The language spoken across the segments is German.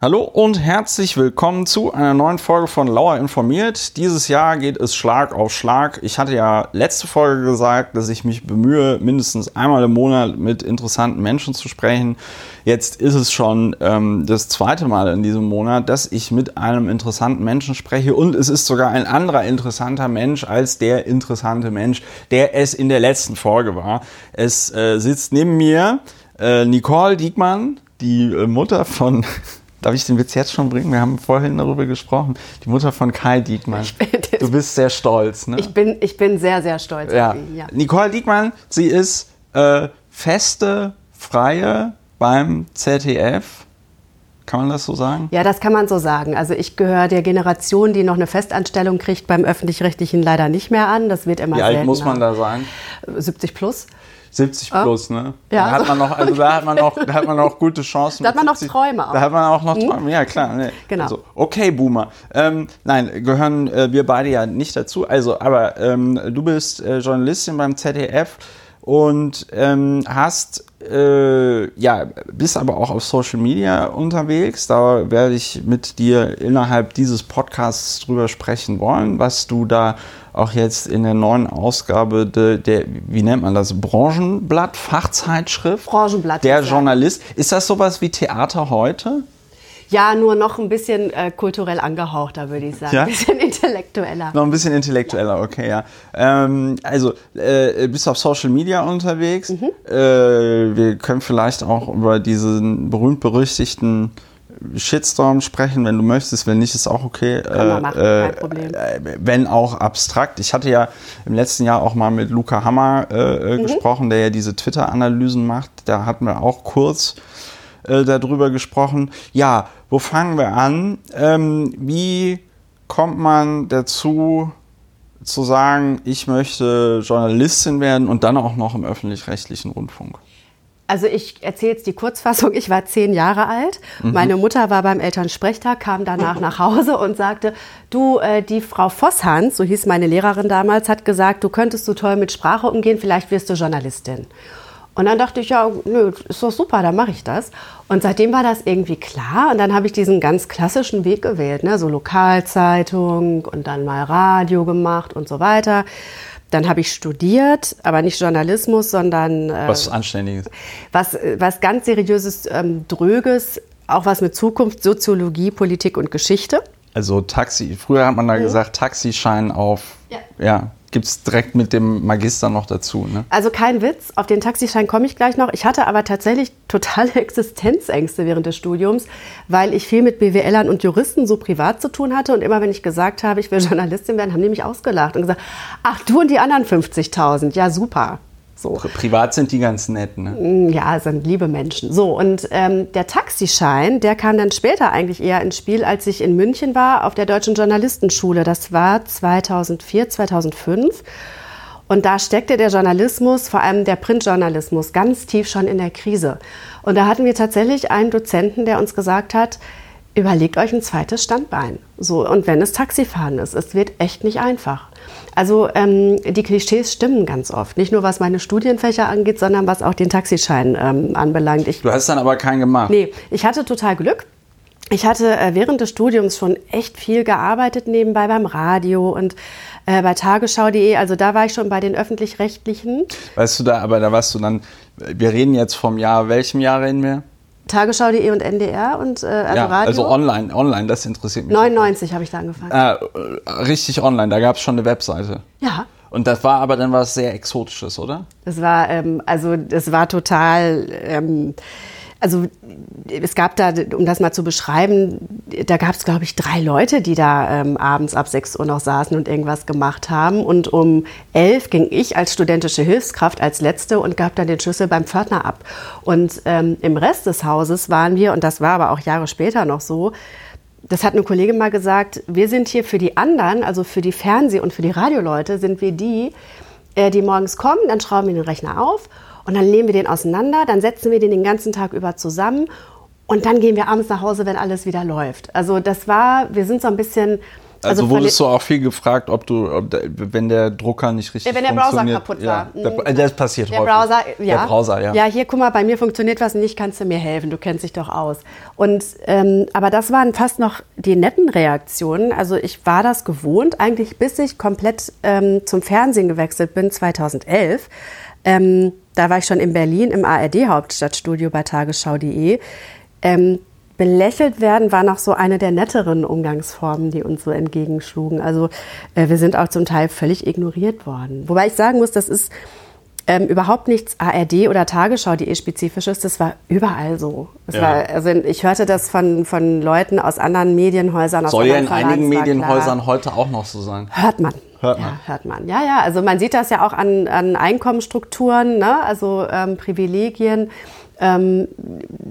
Hallo und herzlich willkommen zu einer neuen Folge von Lauer informiert. Dieses Jahr geht es Schlag auf Schlag. Ich hatte ja letzte Folge gesagt, dass ich mich bemühe, mindestens einmal im Monat mit interessanten Menschen zu sprechen. Jetzt ist es schon ähm, das zweite Mal in diesem Monat, dass ich mit einem interessanten Menschen spreche und es ist sogar ein anderer interessanter Mensch als der interessante Mensch, der es in der letzten Folge war. Es äh, sitzt neben mir äh, Nicole Diekmann, die äh, Mutter von Darf ich den Witz jetzt schon bringen? Wir haben vorhin darüber gesprochen. Die Mutter von Kai Diekmann. Du bist sehr stolz, ne? Ich bin, ich bin sehr, sehr stolz ja. auf ihn, ja. Nicole Diekmann, sie ist äh, feste, freie beim ZDF. Kann man das so sagen? Ja, das kann man so sagen. Also ich gehöre der Generation, die noch eine Festanstellung kriegt, beim Öffentlich-Rechtlichen leider nicht mehr an. Das wird immer Wie alt muss man da sein? 70 plus. 70 plus, ne? Ja. Da hat man noch, also da hat man noch, da hat man noch gute Chancen. Da hat man noch Träume auch. Da hat man auch noch hm? Träume, ja klar. Ne? Genau. Also, okay, Boomer. Ähm, nein, gehören äh, wir beide ja nicht dazu. Also, aber ähm, du bist äh, Journalistin beim ZDF und ähm, hast äh, ja bist aber auch auf Social Media unterwegs. Da werde ich mit dir innerhalb dieses Podcasts drüber sprechen wollen, was du da auch jetzt in der neuen Ausgabe de, der, wie nennt man das, Branchenblatt, Fachzeitschrift? Branchenblatt. Der Journalist. Ist das sowas wie Theater heute? Ja, nur noch ein bisschen äh, kulturell angehauchter, würde ich sagen. Ja? Ein bisschen intellektueller. Noch ein bisschen intellektueller, okay, ja. Ähm, also, äh, bist auf Social Media unterwegs. Mhm. Äh, wir können vielleicht auch über diesen berühmt-berüchtigten Shitstorm sprechen, wenn du möchtest. Wenn nicht, ist auch okay. Kann man machen, äh, kein Problem. Äh, wenn auch abstrakt. Ich hatte ja im letzten Jahr auch mal mit Luca Hammer äh, mhm. gesprochen, der ja diese Twitter-Analysen macht. Da hatten wir auch kurz äh, darüber gesprochen. Ja, wo fangen wir an? Ähm, wie kommt man dazu, zu sagen, ich möchte Journalistin werden und dann auch noch im öffentlich-rechtlichen Rundfunk? Also ich erzähle jetzt die Kurzfassung. Ich war zehn Jahre alt. Mhm. Meine Mutter war beim Elternsprechtag, kam danach nach Hause und sagte, du, äh, die Frau Vosshans, so hieß meine Lehrerin damals, hat gesagt, du könntest so toll mit Sprache umgehen, vielleicht wirst du Journalistin. Und dann dachte ich, ja, nö, ist doch super, dann mache ich das. Und seitdem war das irgendwie klar. Und dann habe ich diesen ganz klassischen Weg gewählt, ne? so Lokalzeitung und dann mal Radio gemacht und so weiter. Dann habe ich studiert, aber nicht Journalismus, sondern äh, was Anständiges. Was, was ganz seriöses, ähm, dröges, auch was mit Zukunft, Soziologie, Politik und Geschichte. Also Taxi, früher hat man da mhm. gesagt, Taxischein auf. Ja. ja gibt es direkt mit dem Magister noch dazu. Ne? Also kein Witz, auf den Taxischein komme ich gleich noch. Ich hatte aber tatsächlich totale Existenzängste während des Studiums, weil ich viel mit BWLern und Juristen so privat zu tun hatte. Und immer wenn ich gesagt habe, ich will Journalistin werden, haben die mich ausgelacht und gesagt, ach du und die anderen 50.000, ja super. So. Privat sind die ganz nett, ne? Mm, ja, sind liebe Menschen. So, und ähm, der Taxischein, der kam dann später eigentlich eher ins Spiel, als ich in München war, auf der Deutschen Journalistenschule. Das war 2004, 2005. Und da steckte der Journalismus, vor allem der Printjournalismus, ganz tief schon in der Krise. Und da hatten wir tatsächlich einen Dozenten, der uns gesagt hat, überlegt euch ein zweites Standbein. So, und wenn es Taxifahren ist, es wird echt nicht einfach. Also ähm, die Klischees stimmen ganz oft. Nicht nur was meine Studienfächer angeht, sondern was auch den Taxischein ähm, anbelangt. Ich, du hast dann aber keinen gemacht. Nee, ich hatte total Glück. Ich hatte äh, während des Studiums schon echt viel gearbeitet nebenbei beim Radio und äh, bei tagesschau.de. Also da war ich schon bei den öffentlich-rechtlichen. Weißt du da, aber da warst du dann, wir reden jetzt vom Jahr, welchem Jahr reden wir? Tagesschau.de und NDR und äh, also ja, Radio? Also online, online, das interessiert mich. 99 habe ich da angefangen. Äh, richtig online, da gab es schon eine Webseite. Ja. Und das war aber dann was sehr Exotisches, oder? Das war, ähm, also das war total. Ähm, also es gab da, um das mal zu beschreiben, da gab es, glaube ich, drei Leute, die da ähm, abends ab 6 Uhr noch saßen und irgendwas gemacht haben. Und um 11 ging ich als studentische Hilfskraft als Letzte und gab dann den Schlüssel beim Pförtner ab. Und ähm, im Rest des Hauses waren wir, und das war aber auch Jahre später noch so, das hat eine Kollegin mal gesagt, wir sind hier für die anderen, also für die Fernseh- und für die Radioleute, sind wir die, äh, die morgens kommen, dann schrauben wir den Rechner auf und dann nehmen wir den auseinander, dann setzen wir den den ganzen Tag über zusammen und dann gehen wir abends nach Hause, wenn alles wieder läuft. Also das war, wir sind so ein bisschen Also, von wurdest du auch viel gefragt, ob du, ob der, wenn der Drucker nicht richtig Ja, wenn der Browser funktioniert. kaputt ja. war. Der, Mhm. äh, das passiert Der häufig. Browser, ja. Der Browser, ja. Ja, hier, guck mal, bei mir funktioniert was nicht, kannst du mir helfen, du kennst dich doch aus. Und, ähm, aber das waren fast noch die netten Reaktionen. Also ich war das gewohnt, eigentlich bis ich komplett ähm, zum Fernsehen gewechselt bin, 2011. Ähm, da war ich schon in Berlin im ARD-Hauptstadtstudio bei tagesschau.de. Ähm, belächelt werden war noch so eine der netteren Umgangsformen, die uns so entgegenschlugen. Also äh, wir sind auch zum Teil völlig ignoriert worden. Wobei ich sagen muss, das ist ähm, überhaupt nichts ARD oder Tagesschau.de spezifisches. Das war überall so. Ja. war, also ich hörte das von, von Leuten aus anderen Medienhäusern. Aus Soll ja in einigen Medienhäusern klar. heute auch noch so sein. Hört man. Hört ja, man. hört man. Ja, ja. Also man sieht das ja auch an, an Einkommensstrukturen, ne? also ähm, Privilegien ähm,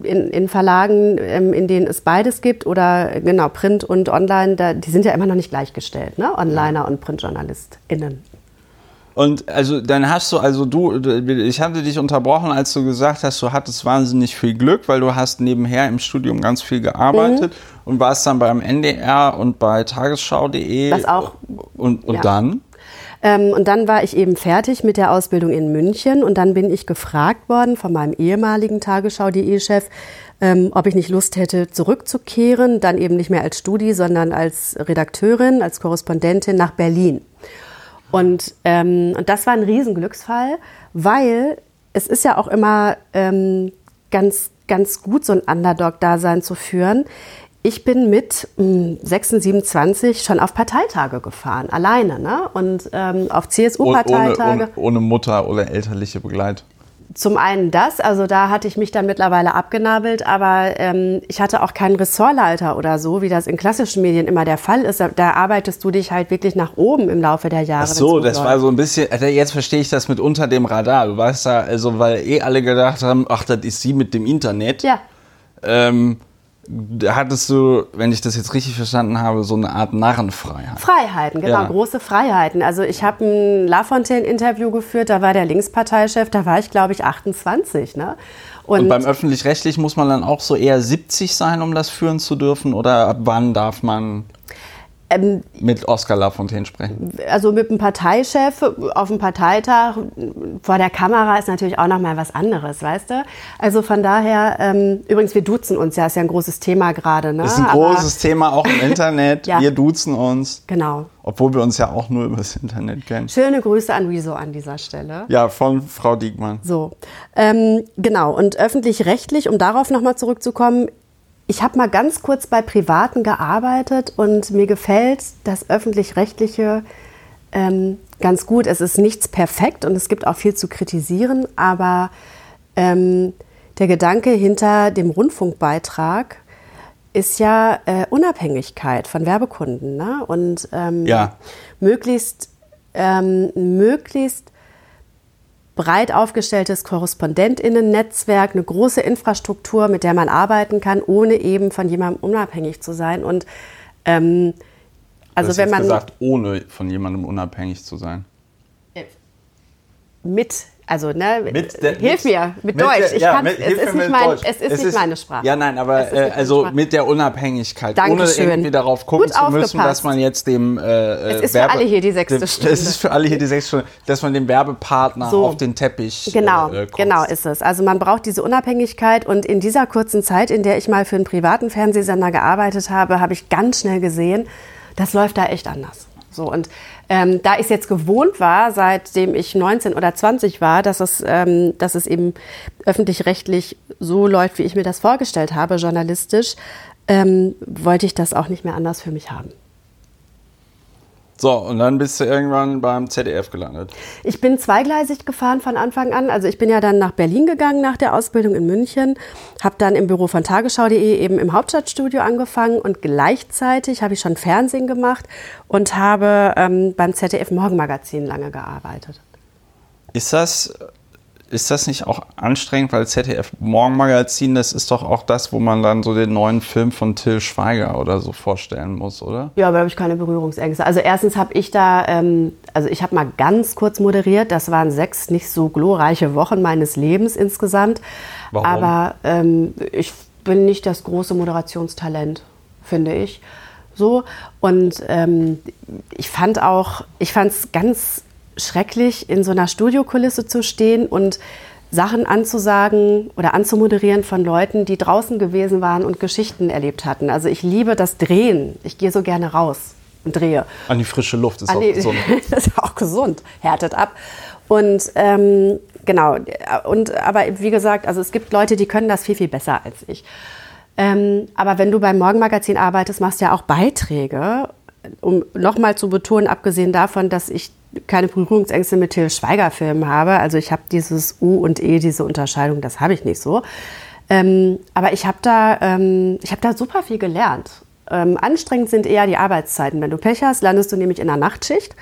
in, in Verlagen, ähm, in denen es beides gibt oder genau Print und Online. Da, die sind ja immer noch nicht gleichgestellt, ne? Onliner und PrintjournalistInnen. Und also dann hast du, also du, ich hatte dich unterbrochen, als du gesagt hast, du hattest wahnsinnig viel Glück, weil du hast nebenher im Studium ganz viel gearbeitet Mhm. und warst dann beim NDR und bei tagesschau.de. Das auch. Und, und Ja. dann? Ähm, und dann war ich eben fertig mit der Ausbildung in München und dann bin ich gefragt worden von meinem ehemaligen Tagesschau.de-Chef, ähm, ob ich nicht Lust hätte, zurückzukehren, dann eben nicht mehr als Studi, sondern als Redakteurin, als Korrespondentin nach Berlin. Und, ähm, und das war ein Riesenglücksfall, weil es ist ja auch immer ähm, ganz, ganz gut, so ein Underdog-Dasein zu führen. Ich bin mit mh, 26, 27 schon auf Parteitage gefahren, alleine. Ne? Und ähm, auf CSU-Parteitage. Ohne, ohne, ohne Mutter oder elterliche Begleitung. Zum einen das, also da hatte ich mich dann mittlerweile abgenabelt, aber ähm, ich hatte auch keinen Ressortleiter oder so, wie das in klassischen Medien immer der Fall ist. Da, da arbeitest du dich halt wirklich nach oben im Laufe der Jahre. Ach so, das war so ein bisschen, jetzt verstehe ich das mit unter dem Radar. Du weißt da, also weil eh alle gedacht haben, ach, das ist sie mit dem Internet. Ja, Ähm, hattest du, wenn ich das jetzt richtig verstanden habe, so eine Art Narrenfreiheit. Freiheiten, genau, Ja. große Freiheiten. Also ich habe ein Lafontaine-Interview geführt, da war der Linksparteichef, da war ich glaube ich 28. Ne? Und beim öffentlich-rechtlich muss man dann auch so eher 70 sein, um das führen zu dürfen? Oder ab wann darf man ähm, mit Oskar Lafontaine sprechen? also mit einem Parteichef auf dem Parteitag vor der Kamera ist natürlich auch noch mal was anderes, weißt du? Also von daher, ähm, übrigens, wir duzen uns ja, ist ja ein großes Thema gerade. Ne? Ist ein Aber- großes Thema auch im Internet. Ja. Wir duzen uns, Genau. obwohl wir uns ja auch nur übers Internet kennen. Schöne Grüße an Rezo an dieser Stelle. Ja, von Frau Diekmann. So, ähm, genau. Und öffentlich-rechtlich, um darauf nochmal zurückzukommen, ich habe mal ganz kurz bei Privaten gearbeitet und mir gefällt das öffentlich-rechtliche ähm, ganz gut. Es ist nichts perfekt und es gibt auch viel zu kritisieren, aber ähm, der Gedanke hinter dem Rundfunkbeitrag ist ja äh, Unabhängigkeit von Werbekunden ne? und ähm, Ja. möglichst, ähm, möglichst breit aufgestelltes KorrespondentInnen-Netzwerk, eine große Infrastruktur, mit der man arbeiten kann, ohne eben von jemandem unabhängig zu sein. Und ähm, also wenn man gesagt, ohne von jemandem unabhängig zu sein. mit, also ne, Mit der- hilf mit- mir mit, mit Deutsch. der- ich ja, kann, mit- es ist nicht, mein, Deutsch. es ist nicht meine Sprache. Ja, nein, aber Es ist äh, also Sprache. mit der Unabhängigkeit. Dankeschön. Ohne irgendwie darauf gucken Gut zu müssen, dass man jetzt dem. Äh, Es ist für alle hier die sechste dem, Stunde. Es ist für alle hier die sechste Stunde, dass man dem Werbepartner So. auf den Teppich. Genau, äh, äh, kotzt. genau ist es. Also man braucht diese Unabhängigkeit und in dieser kurzen Zeit, in der ich mal für einen privaten Fernsehsender gearbeitet habe, habe ich ganz schnell gesehen, das läuft da echt anders. So und ähm, da ich es jetzt gewohnt war, seitdem ich 19 oder 20 war, dass es, ähm, dass es eben öffentlich-rechtlich so läuft, wie ich mir das vorgestellt habe, journalistisch, ähm, wollte ich das auch nicht mehr anders für mich haben. So, und dann bist du irgendwann beim ZDF gelandet. Ich bin zweigleisig gefahren von Anfang an. Also ich bin ja dann nach Berlin gegangen nach der Ausbildung in München, habe dann im Büro von tagesschau.de eben im Hauptstadtstudio angefangen und gleichzeitig habe ich schon Fernsehen gemacht und habe ähm, beim ZDF Morgenmagazin lange gearbeitet. Ist das, ist das nicht auch anstrengend, weil ZDF Morgenmagazin, das ist doch auch das, wo man dann so den neuen Film von Till Schweiger oder so vorstellen muss, oder? Ja, aber habe ich keine Berührungsängste. Also erstens habe ich da, ähm, also ich habe mal ganz kurz moderiert. Das waren sechs nicht so glorreiche Wochen meines Lebens insgesamt. Warum? Aber ähm, ich bin nicht das große Moderationstalent, finde ich. So. Und ähm, ich fand auch, ich fand es ganz schrecklich, in so einer Studiokulisse zu stehen und Sachen anzusagen oder anzumoderieren von Leuten, die draußen gewesen waren und Geschichten erlebt hatten. Also ich liebe das Drehen. Ich gehe so gerne raus und drehe. An die frische Luft ist An auch die, gesund. das ist auch gesund, härtet ab. Und ähm, genau, und aber wie gesagt, also es gibt Leute, die können das viel, viel besser als ich. Ähm, aber wenn du beim Morgenmagazin arbeitest, machst du ja auch Beiträge, um nochmal zu betonen, abgesehen davon, dass ich keine Berührungsängste mit Till Schweiger-Filmen habe. Also ich habe dieses U und E, diese Unterscheidung, das habe ich nicht so. Ähm, aber ich habe da, ähm, hab da super viel gelernt. Ähm, anstrengend sind eher die Arbeitszeiten. Wenn du Pech hast, landest du nämlich in der Nachtschicht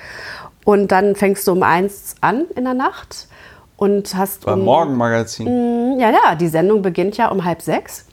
und dann fängst du um eins an in der Nacht und hast. Beim um, Morgenmagazin. Mh, mm, ja, ja, die Sendung beginnt ja um halb sechs.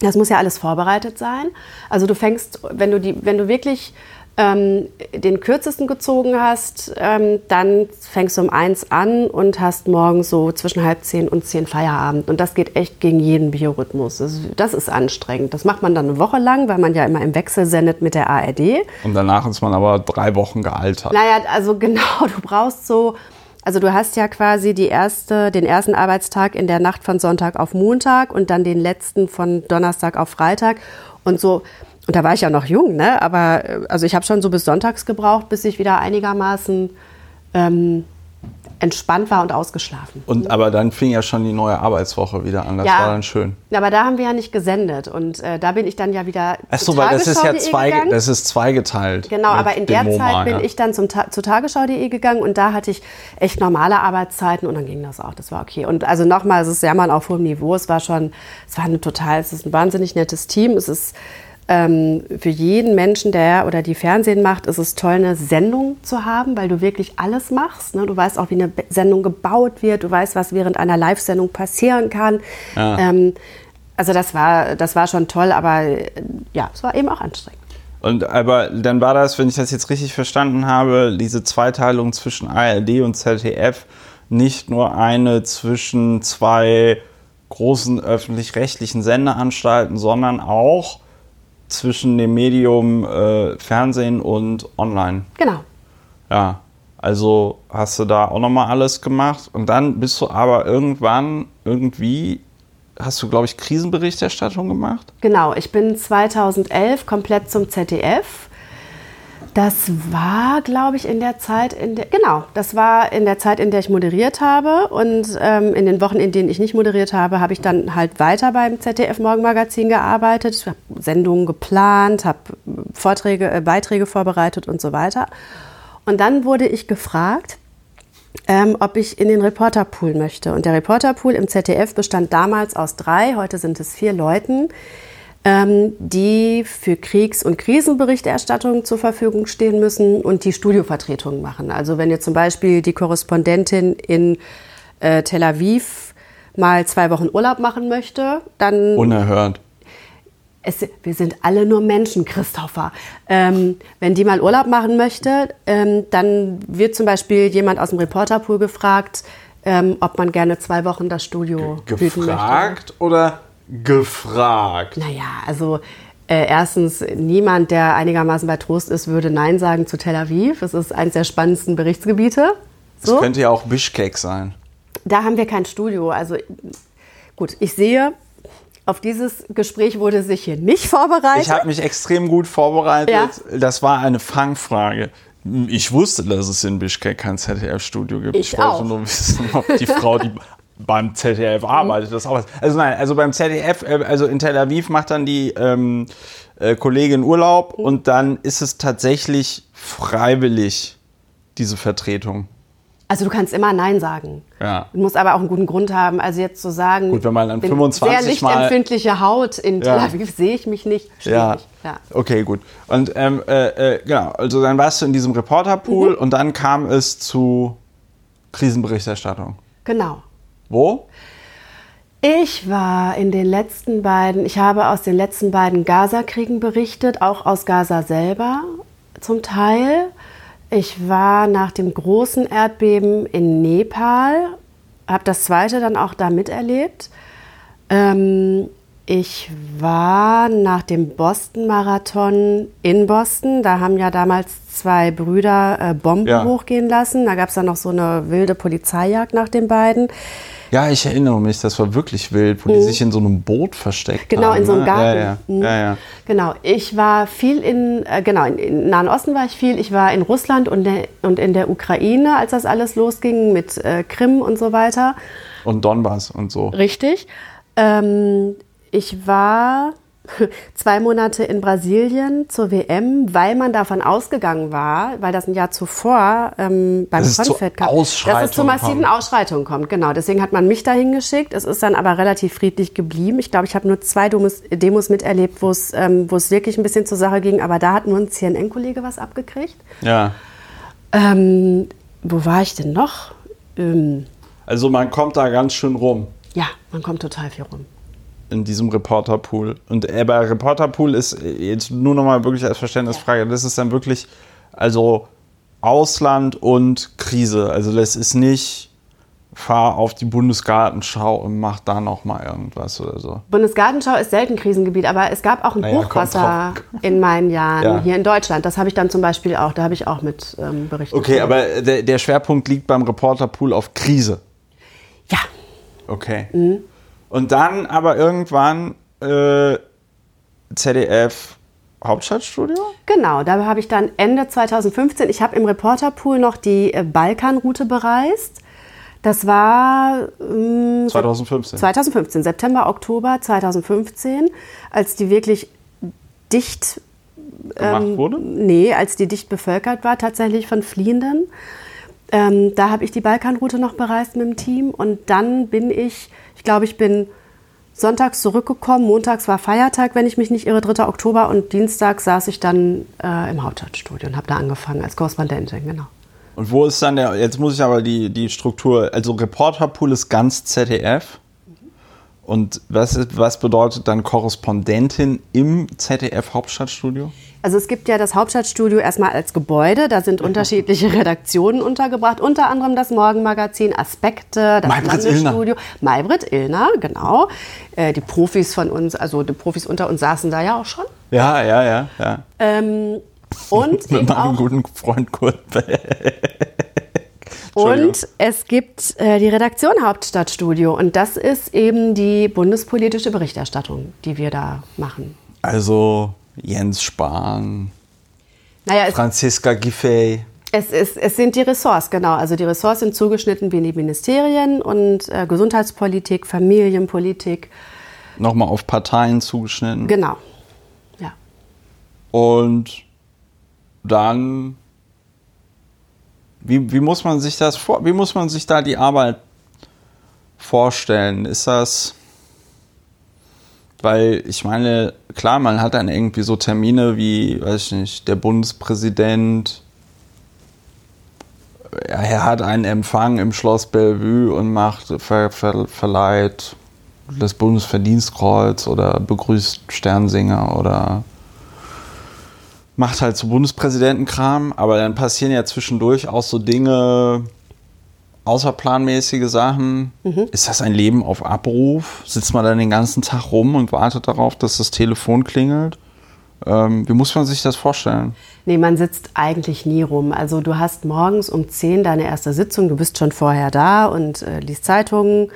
Das muss ja alles vorbereitet sein. Also du fängst, wenn du die, wenn du wirklich ähm, den kürzesten gezogen hast, ähm, dann fängst du um eins an und hast morgens so zwischen halb zehn und zehn Feierabend. Und das geht echt gegen jeden Biorhythmus. Das, das ist anstrengend. Das macht man dann eine Woche lang, weil man ja immer im Wechsel sendet mit der ARD. Und danach ist man aber drei Wochen gealtert. Naja, also genau, du brauchst so. Also du hast ja quasi die erste, den ersten Arbeitstag in der Nacht von Sonntag auf Montag und dann den letzten von Donnerstag auf Freitag. Und so und da war ich ja noch jung, ne? aber äh, also ich habe schon so bis sonntags gebraucht, bis ich wieder einigermaßen ähm, entspannt war und ausgeschlafen. Und aber dann fing ja schon die neue Arbeitswoche wieder an. Das ja, war dann schön. Aber da haben wir ja nicht gesendet und äh, da bin ich dann ja wieder. Achso, weil das ist ja zwei, gegangen. das ist zweigeteilt. Genau, aber in der Zeit bin ja. ich dann zum Ta zu Tagesschau.de gegangen und da hatte ich echt normale Arbeitszeiten und dann ging das auch. Das war okay. Und also nochmal, es ist ja mal auf hohem Niveau. Es war schon, es war eine total, es ist ein wahnsinnig nettes Team. Es ist ähm, für jeden Menschen, der oder die Fernsehen macht, ist es toll, eine Sendung zu haben, weil du wirklich alles machst. Ne? Du weißt auch, wie eine Sendung gebaut wird. Du weißt, was während einer Live-Sendung passieren kann. Ja. Ähm, also das war, das war schon toll, aber äh, ja, es war eben auch anstrengend. Und aber dann war das, wenn ich das jetzt richtig verstanden habe, diese Zweiteilung zwischen ARD und ZDF nicht nur eine zwischen zwei großen öffentlich-rechtlichen Sendeanstalten, sondern auch zwischen dem Medium äh, Fernsehen und Online. Genau. Ja, also hast du da auch nochmal alles gemacht und dann bist du aber irgendwann irgendwie hast du, glaube ich, Krisenberichterstattung gemacht? Genau, ich bin 2011 komplett zum ZDF das war, glaube ich, in der Zeit, in der, genau, das war in der Zeit, in der ich moderiert habe. Und ähm, in den Wochen, in denen ich nicht moderiert habe, habe ich dann halt weiter beim ZDF Morgenmagazin gearbeitet. Ich habe Sendungen geplant, habe Vorträge, äh, Beiträge vorbereitet und so weiter. Und dann wurde ich gefragt, ähm, ob ich in den Reporterpool möchte. Und der Reporterpool im ZDF bestand damals aus drei, heute sind es vier Leuten die für Kriegs- und Krisenberichterstattung zur Verfügung stehen müssen und die Studiovertretungen machen. Also wenn jetzt zum Beispiel die Korrespondentin in äh, Tel Aviv mal zwei Wochen Urlaub machen möchte, dann... Unerhört. Es, wir sind alle nur Menschen, Christopher. Ähm, wenn die mal Urlaub machen möchte, ähm, dann wird zum Beispiel jemand aus dem Reporterpool gefragt, ähm, ob man gerne zwei Wochen das Studio Ge gefragt oder gefragt? Naja, also äh, erstens, niemand, der einigermaßen bei Trost ist, würde Nein sagen zu Tel Aviv. Es ist eines der spannendsten Berichtsgebiete. So. Es könnte ja auch Bischkek sein. Da haben wir kein Studio. Also gut, ich sehe, auf dieses Gespräch wurde sich hier nicht vorbereitet. Ich habe mich extrem gut vorbereitet. Ja. Das war eine Fangfrage. Ich wusste, dass es in Bischkek kein ZDF-Studio gibt. Ich, ich wollte auch. nur wissen, ob die Frau, die beim ZDF arbeitet. Das auch Also nein, also beim ZDF, äh, also in Tel Aviv macht dann die ähm, äh, Kollegin Urlaub und dann ist es tatsächlich freiwillig, diese Vertretung. Also du kannst immer Nein sagen. Ja. Du musst aber auch einen guten Grund haben. Also jetzt zu sagen, Gut, wenn man dann 25 sehr lichtempfindliche Haut in Tel Aviv sehe ich mich nicht. Ja. ja. Okay, gut. Und ähm, äh, äh, genau, also dann warst du in diesem Reporterpool mhm. und dann kam es zu Krisenberichterstattung. Genau. Wo? Ich war in den letzten beiden, ich habe aus den letzten beiden Gaza-Kriegen berichtet, auch aus Gaza selber zum Teil. Ich war nach dem großen Erdbeben in Nepal, habe das zweite dann auch da miterlebt. Ähm, Ich war nach dem Boston-Marathon in Boston. Da haben ja damals zwei Brüder äh, Bomben Ja. hochgehen lassen. Da gab es dann noch so eine wilde Polizeijagd nach den beiden. Ja, ich erinnere mich, das war wirklich wild, wo die sich in so einem Boot versteckt Mhm. Genau, haben. in so einem ne? Garten. Ja, ja. Mhm. ja, ja. Genau, ich war viel in, äh, genau, in, in Nahen Osten war ich viel. Ich war in Russland und, der, und in der Ukraine, als das alles losging mit äh, Krim und so weiter. Und Donbass und so. Richtig. Ähm, ich war zwei Monate in Brasilien zur WM, weil man davon ausgegangen war, weil das ein Jahr zuvor ähm, beim Confed Ausschreitungen dass es zu massiven kommt. Ausschreitungen kommt. Genau, deswegen hat man mich dahin geschickt. Es ist dann aber relativ friedlich geblieben. Ich glaube, ich habe nur zwei Demos, Demos miterlebt, wo es ähm, wo es wirklich ein bisschen zur Sache ging. Aber da hat nur ein CNN-Kollege was abgekriegt. Ja. Ähm, wo war ich denn noch? Ähm, Also man kommt da ganz schön rum ja, man kommt total viel rum. In diesem Reporterpool. Und aber Reporterpool ist jetzt nur noch mal wirklich als Verständnisfrage. Das ist dann wirklich also Ausland und Krise. Also das ist nicht fahr auf die Bundesgartenschau und mach da noch mal irgendwas oder so. Bundesgartenschau ist selten Krisengebiet, aber es gab auch ein Naja, Hochwasser in meinen Jahren Ja. hier in Deutschland. Das habe ich dann zum Beispiel auch, da habe ich auch mit ähm, berichtet. Okay, aber der, der Schwerpunkt liegt beim Reporterpool auf Krise. Ja, Okay. Und dann aber irgendwann äh, ZDF Hauptstadtstudio? genau. Da habe ich dann Ende 2015, ich habe im Reporterpool noch die äh, Balkanroute bereist. Das war ähm, 2015. 2015, September, Oktober 2015, als die wirklich dicht gemacht ähm, wurde? Nee, als die dicht bevölkert war, tatsächlich von Fliehenden. Ähm, da habe ich die Balkanroute noch bereist mit dem Team und dann bin ich, ich glaube, ich bin sonntags zurückgekommen, montags war Feiertag, wenn ich mich nicht irre, 3. Oktober und Dienstag saß ich dann äh, im Hauptstadtstudio und habe da angefangen als Korrespondentin, genau. Und wo ist dann der, jetzt muss ich aber die, die Struktur, also Reporterpool ist ganz ZDF. Und was, ist, was bedeutet dann Korrespondentin im ZDF Hauptstadtstudio? Also es gibt ja das Hauptstadtstudio erstmal als Gebäude, da sind unterschiedliche Redaktionen untergebracht, unter anderem das Morgenmagazin, Aspekte, das Maybrit. Maybrit Illner, genau. Äh, die Profis von uns, also die Profis unter uns saßen da ja auch schon. Ja, ja, ja, ja. Ähm, und Mit meinem guten Freund Kurt. Und es gibt äh, die Redaktion Hauptstadtstudio und das ist eben die bundespolitische Berichterstattung, die wir da machen. Also Jens Spahn, Naja, es, Franziska Giffey. Es, ist, es sind die Ressorts, genau. Also die Ressorts sind zugeschnitten wie in die Ministerien und äh, Gesundheitspolitik, Familienpolitik, Nochmal auf Parteien zugeschnitten. genau. Ja. Und dann, wie, wie muss man sich das vor, wie muss man sich da die Arbeit vorstellen? Ist das, weil ich meine, klar, man hat dann irgendwie so Termine wie, weiß ich nicht, der Bundespräsident, er hat einen Empfang im Schloss Bellevue und macht, ver, ver, verleiht das Bundesverdienstkreuz oder begrüßt Sternsinger oder macht halt so Bundespräsidentenkram, aber dann passieren ja zwischendurch auch so Dinge, außerplanmäßige Sachen. Ist das ein Leben auf Abruf? Sitzt man dann den ganzen Tag rum und wartet darauf, dass das Telefon klingelt? Ähm, wie muss man sich das vorstellen? Nee, man sitzt eigentlich nie rum. Also du hast morgens um 10 deine erste Sitzung, du bist schon vorher da und äh, liest Zeitungen,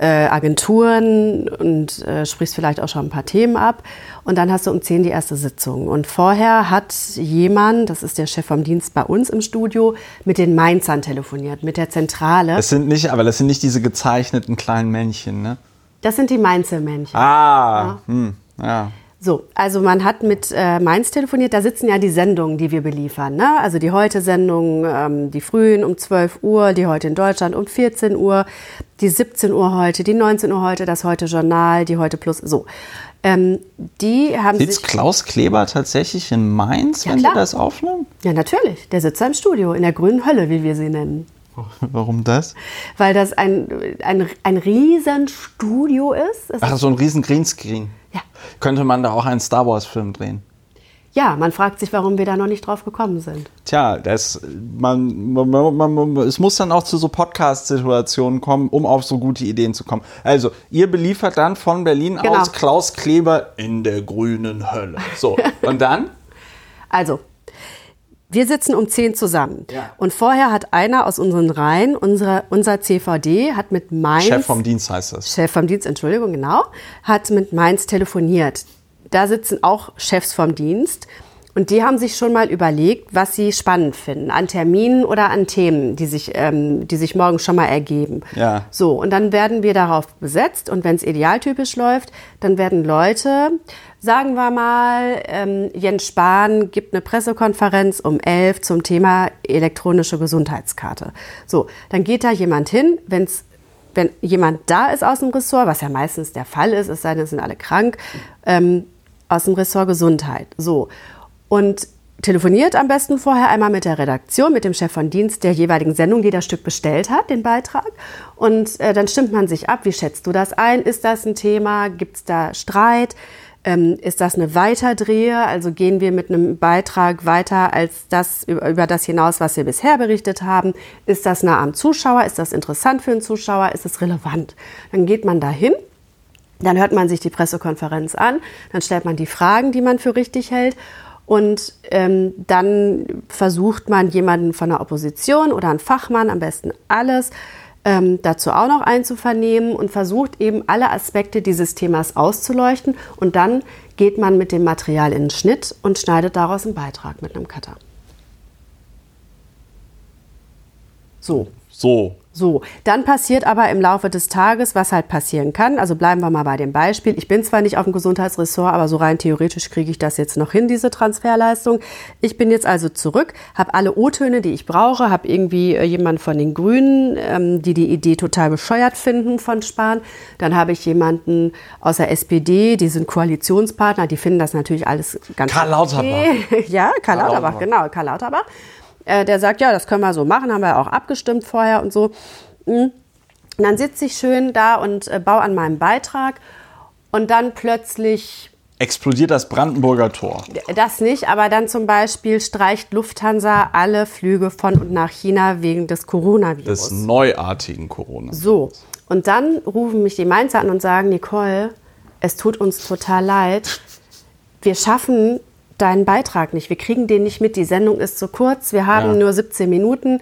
äh, Agenturen und äh, sprichst vielleicht auch schon ein paar Themen ab. Und dann hast du um 10 die erste Sitzung. Und vorher hat jemand, das ist der Chef vom Dienst bei uns im Studio, mit den Mainzern telefoniert, mit der Zentrale. Das sind nicht, aber das sind nicht diese gezeichneten kleinen Männchen, ne? Das sind die Mainzelmännchen. Ah, hm, ja. So, also man hat mit äh, Mainz telefoniert, da sitzen ja die Sendungen, die wir beliefern. Ne? Also die Heute-Sendung, ähm, die frühen um 12 Uhr, die Heute in Deutschland um 14 Uhr, die 17 Uhr heute, die 19 Uhr heute, das Heute-Journal, die Heute Plus, so. Ähm, die haben Sitzt. Klaus Kleber tatsächlich in Mainz, Ja, wenn klar. die das aufnehmen? Ja, natürlich, der sitzt da im Studio, in der grünen Hölle, wie wir sie nennen. Warum das? Weil das ein, ein, ein Riesenstudio ist. Es Ach, so ein riesen Greenscreen. Ja. Könnte man da auch einen Star Wars-Film drehen? ja, man fragt sich, warum wir da noch nicht drauf gekommen sind. Tja, das, man, man, man, es muss dann auch zu so Podcast-Situationen kommen, um auf so gute Ideen zu kommen. Also, ihr beliefert dann von Berlin Genau. aus Klaus Kleber in der grünen Hölle. So, und dann? Also, wir sitzen um 10 zusammen. Ja. Und vorher hat einer aus unseren Reihen, unsere, unser CVD, hat mit Mainz... Chef vom Dienst heißt das. Chef vom Dienst, Entschuldigung, genau, hat mit Mainz telefoniert. Da sitzen auch Chefs vom Dienst. Und die haben sich schon mal überlegt, was sie spannend finden, an Terminen oder an Themen, die sich, ähm, die sich morgen schon mal ergeben. Ja. So, und dann werden wir darauf besetzt. Und wenn es idealtypisch läuft, dann werden Leute, sagen wir mal, ähm, Jens Spahn gibt eine Pressekonferenz um 11 zum Thema elektronische Gesundheitskarte. So, dann geht da jemand hin, wenn es wenn jemand da ist aus dem Ressort, was ja meistens der Fall ist, es sei denn, es sind alle krank, ähm, aus dem Ressort Gesundheit. So. Und telefoniert am besten vorher einmal mit der Redaktion, mit dem Chef von Dienst der jeweiligen Sendung, die das Stück bestellt hat, den Beitrag. Und äh, dann stimmt man sich ab, wie schätzt du das ein? Ist das ein Thema? Gibt es da Streit? Ähm, ist das eine Weiterdrehe? Also gehen wir mit einem Beitrag weiter als das, über, das hinaus, was wir bisher berichtet haben? Ist das nah am Zuschauer? Ist das interessant für den Zuschauer? Ist es relevant? Dann geht man dahin. Dann hört man sich die Pressekonferenz an, dann stellt man die Fragen, die man für richtig hält. Und ähm, dann versucht man jemanden von der Opposition oder einen Fachmann, am besten alles, ähm, dazu auch noch einzuvernehmen und versucht eben alle Aspekte dieses Themas auszuleuchten. Und dann geht man mit dem Material in den Schnitt und schneidet daraus einen Beitrag mit einem Cutter. So. So. So, dann passiert aber im Laufe des Tages, was halt passieren kann. Also bleiben wir mal bei dem Beispiel. Ich bin zwar nicht auf dem Gesundheitsressort, aber so rein theoretisch kriege ich das jetzt noch hin, diese Transferleistung. Ich bin jetzt also zurück, habe alle O-Töne, die ich brauche, habe irgendwie äh, jemanden von den Grünen, ähm, die die Idee total bescheuert finden von Spahn. Dann habe ich jemanden aus der SPD, die sind Koalitionspartner, die finden das natürlich alles ganz Karl Lauterbach. okay. Ja, Karl, Karl Lauterbach, Lauterbach. genau, Karl Lauterbach. Äh, der sagt, ja, das können wir so machen, haben wir auch abgestimmt vorher und so. Mhm. Und dann sitze ich schön da und äh, baue an meinem Beitrag und dann plötzlich, Explodiert das Brandenburger Tor. das nicht, aber dann zum Beispiel streicht Lufthansa alle Flüge von und nach China wegen des Coronavirus. Des neuartigen Corona. So, und dann rufen mich die Mainzer an und sagen, Nicole, es tut uns total leid. Wir schaffen deinen Beitrag nicht. Wir kriegen den nicht mit. Die Sendung ist zu kurz. Wir haben Ja. nur 17 Minuten.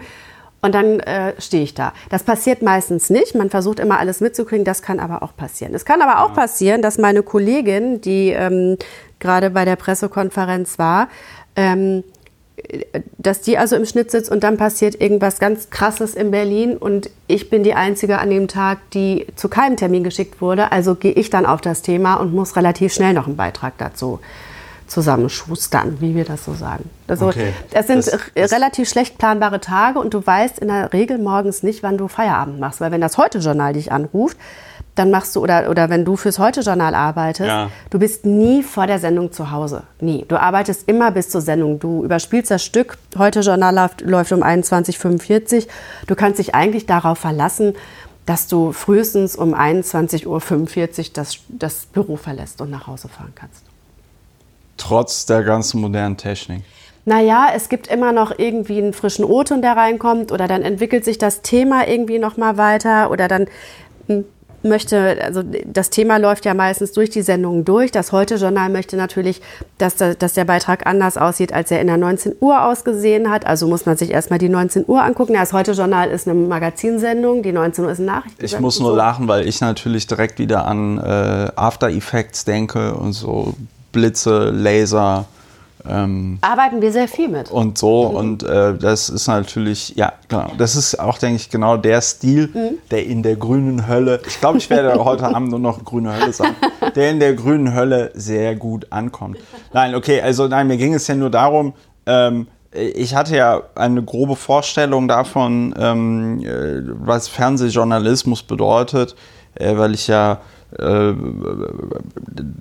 Und dann äh, stehe ich da. Das passiert meistens nicht. Man versucht immer alles mitzukriegen. Das kann aber auch passieren. Es kann aber auch passieren, dass meine Kollegin, die ähm, gerade bei der Pressekonferenz war, ähm, dass die also im Schnitt sitzt und dann passiert irgendwas ganz Krasses in Berlin und ich bin die Einzige an dem Tag, die zu keinem Termin geschickt wurde. Also gehe ich dann auf das Thema und muss relativ schnell noch einen Beitrag dazu zusammenschustern, wie wir das so sagen. Also Okay. es sind Das- das- relativ schlecht planbare Tage und du weißt in der Regel morgens nicht, wann du Feierabend machst. Weil wenn das Heute-Journal dich anruft, dann machst du, oder, oder wenn du fürs Heute-Journal arbeitest, Ja. du bist nie vor der Sendung zu Hause. Nie. Du arbeitest immer bis zur Sendung. Du überspielst das Stück. Heute-Journal läuft, läuft um 21.45 Uhr. Du kannst dich eigentlich darauf verlassen, dass du frühestens um 21.45 Uhr das, das Büro verlässt und nach Hause fahren kannst. Trotz der ganzen modernen Technik. Naja, es gibt immer noch irgendwie einen frischen O-Ton, der reinkommt oder dann entwickelt sich das Thema irgendwie noch mal weiter oder dann hm, möchte, also das Thema läuft ja meistens durch die Sendung durch. Das Heute-Journal möchte natürlich, dass, der- dass der Beitrag anders aussieht, als er in der 19 Uhr ausgesehen hat. Also muss man sich erstmal die 19 Uhr angucken. Das Heute-Journal ist eine Magazinsendung, die 19 Uhr ist eine Nachricht. Ich muss nur lachen, weil ich natürlich direkt wieder an äh, After Effects denke und so Blitze, Laser ähm, Arbeiten wir sehr viel mit. und so. Und äh, das ist natürlich, ja, genau. Das ist auch, denke ich, genau der Stil, der in der grünen Hölle, ich glaube, ich werde heute Abend nur noch grüne Hölle sagen, der in der grünen Hölle sehr gut ankommt. Nein, okay, also nein, mir ging es ja nur darum, ähm, ich hatte ja eine grobe Vorstellung davon, ähm, äh, was Fernsehjournalismus bedeutet, äh, weil ich ja äh,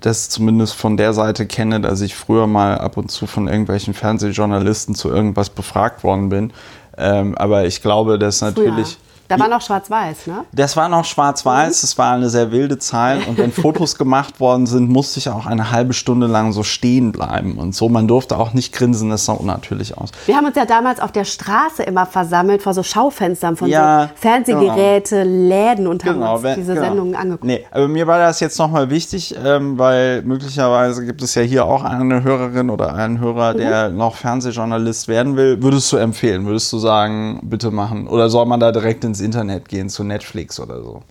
das zumindest von der Seite kenne, dass ich früher mal ab und zu von irgendwelchen Fernsehjournalisten zu irgendwas befragt worden bin. Ähm, aber ich glaube, dass natürlich, Da war noch schwarz-weiß, ne? Das war noch schwarz-weiß, es war eine sehr wilde Zeit und wenn Fotos gemacht worden sind, musste ich auch eine halbe Stunde lang so stehen bleiben und so. Man durfte auch nicht grinsen, das sah unnatürlich aus. Wir haben uns ja damals auf der Straße immer versammelt vor so Schaufenstern von Ja, so Fernsehgeräte, Läden und haben uns wenn- diese genau. Sendungen angeguckt. Nee, aber mir war das jetzt nochmal wichtig, ähm, weil möglicherweise gibt es ja hier auch eine Hörerin oder einen Hörer, Mhm. der noch Fernsehjournalist werden will. Würdest du empfehlen? Würdest du sagen, bitte machen? Oder soll man da direkt ins Internet gehen, zu Netflix oder so?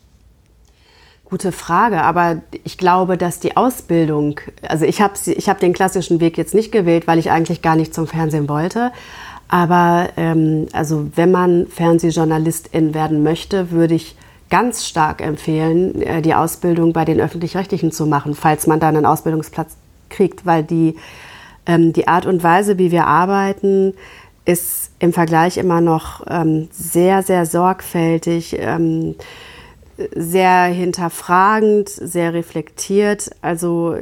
Gute Frage, aber ich glaube, dass die Ausbildung, also ich habe ich hab den klassischen Weg jetzt nicht gewählt, weil ich eigentlich gar nicht zum Fernsehen wollte. Aber ähm, also wenn man Fernsehjournalistin werden möchte, würde ich ganz stark empfehlen, äh, die Ausbildung bei den öffentlich-rechtlichen zu machen, falls man dann einen Ausbildungsplatz kriegt, weil die, ähm, die Art und Weise, wie wir arbeiten, ist im Vergleich immer noch ähm, sehr, sehr sorgfältig. Ähm, sehr hinterfragend, sehr reflektiert, also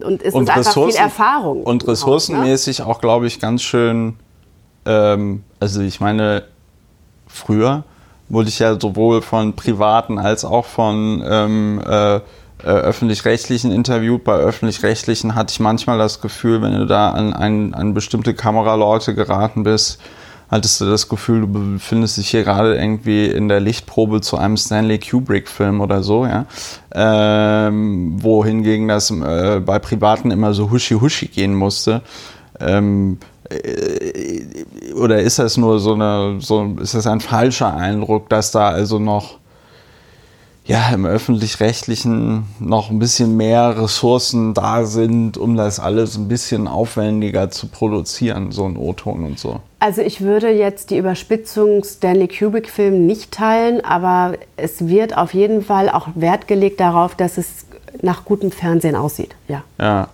und es ist einfach viel Erfahrung. Und ne? ressourcenmäßig auch, glaube ich, ganz schön. Ähm, also ich meine, früher wurde ich ja sowohl von privaten als auch von ähm, äh, äh, öffentlich-rechtlichen interviewt. Bei öffentlich-rechtlichen hatte ich manchmal das Gefühl, wenn du da an, an, an bestimmte Kameraleute geraten bist, hattest du das Gefühl, du befindest dich hier gerade irgendwie in der Lichtprobe zu einem Stanley Kubrick-Film oder so, ja. Ähm, wohingegen das äh, bei Privaten immer so huschi-huschi gehen musste. Ähm, äh, oder ist das nur so eine, so, ist das ein falscher Eindruck, dass da also noch ja, im öffentlich-rechtlichen noch ein bisschen mehr Ressourcen da sind, um das alles ein bisschen aufwendiger zu produzieren, so ein O-Ton und so. Also ich würde jetzt die Überspitzung Stanley Kubrick-Film nicht teilen, aber es wird auf jeden Fall auch Wert gelegt darauf, dass es nach gutem Fernsehen aussieht. Ja. Ja.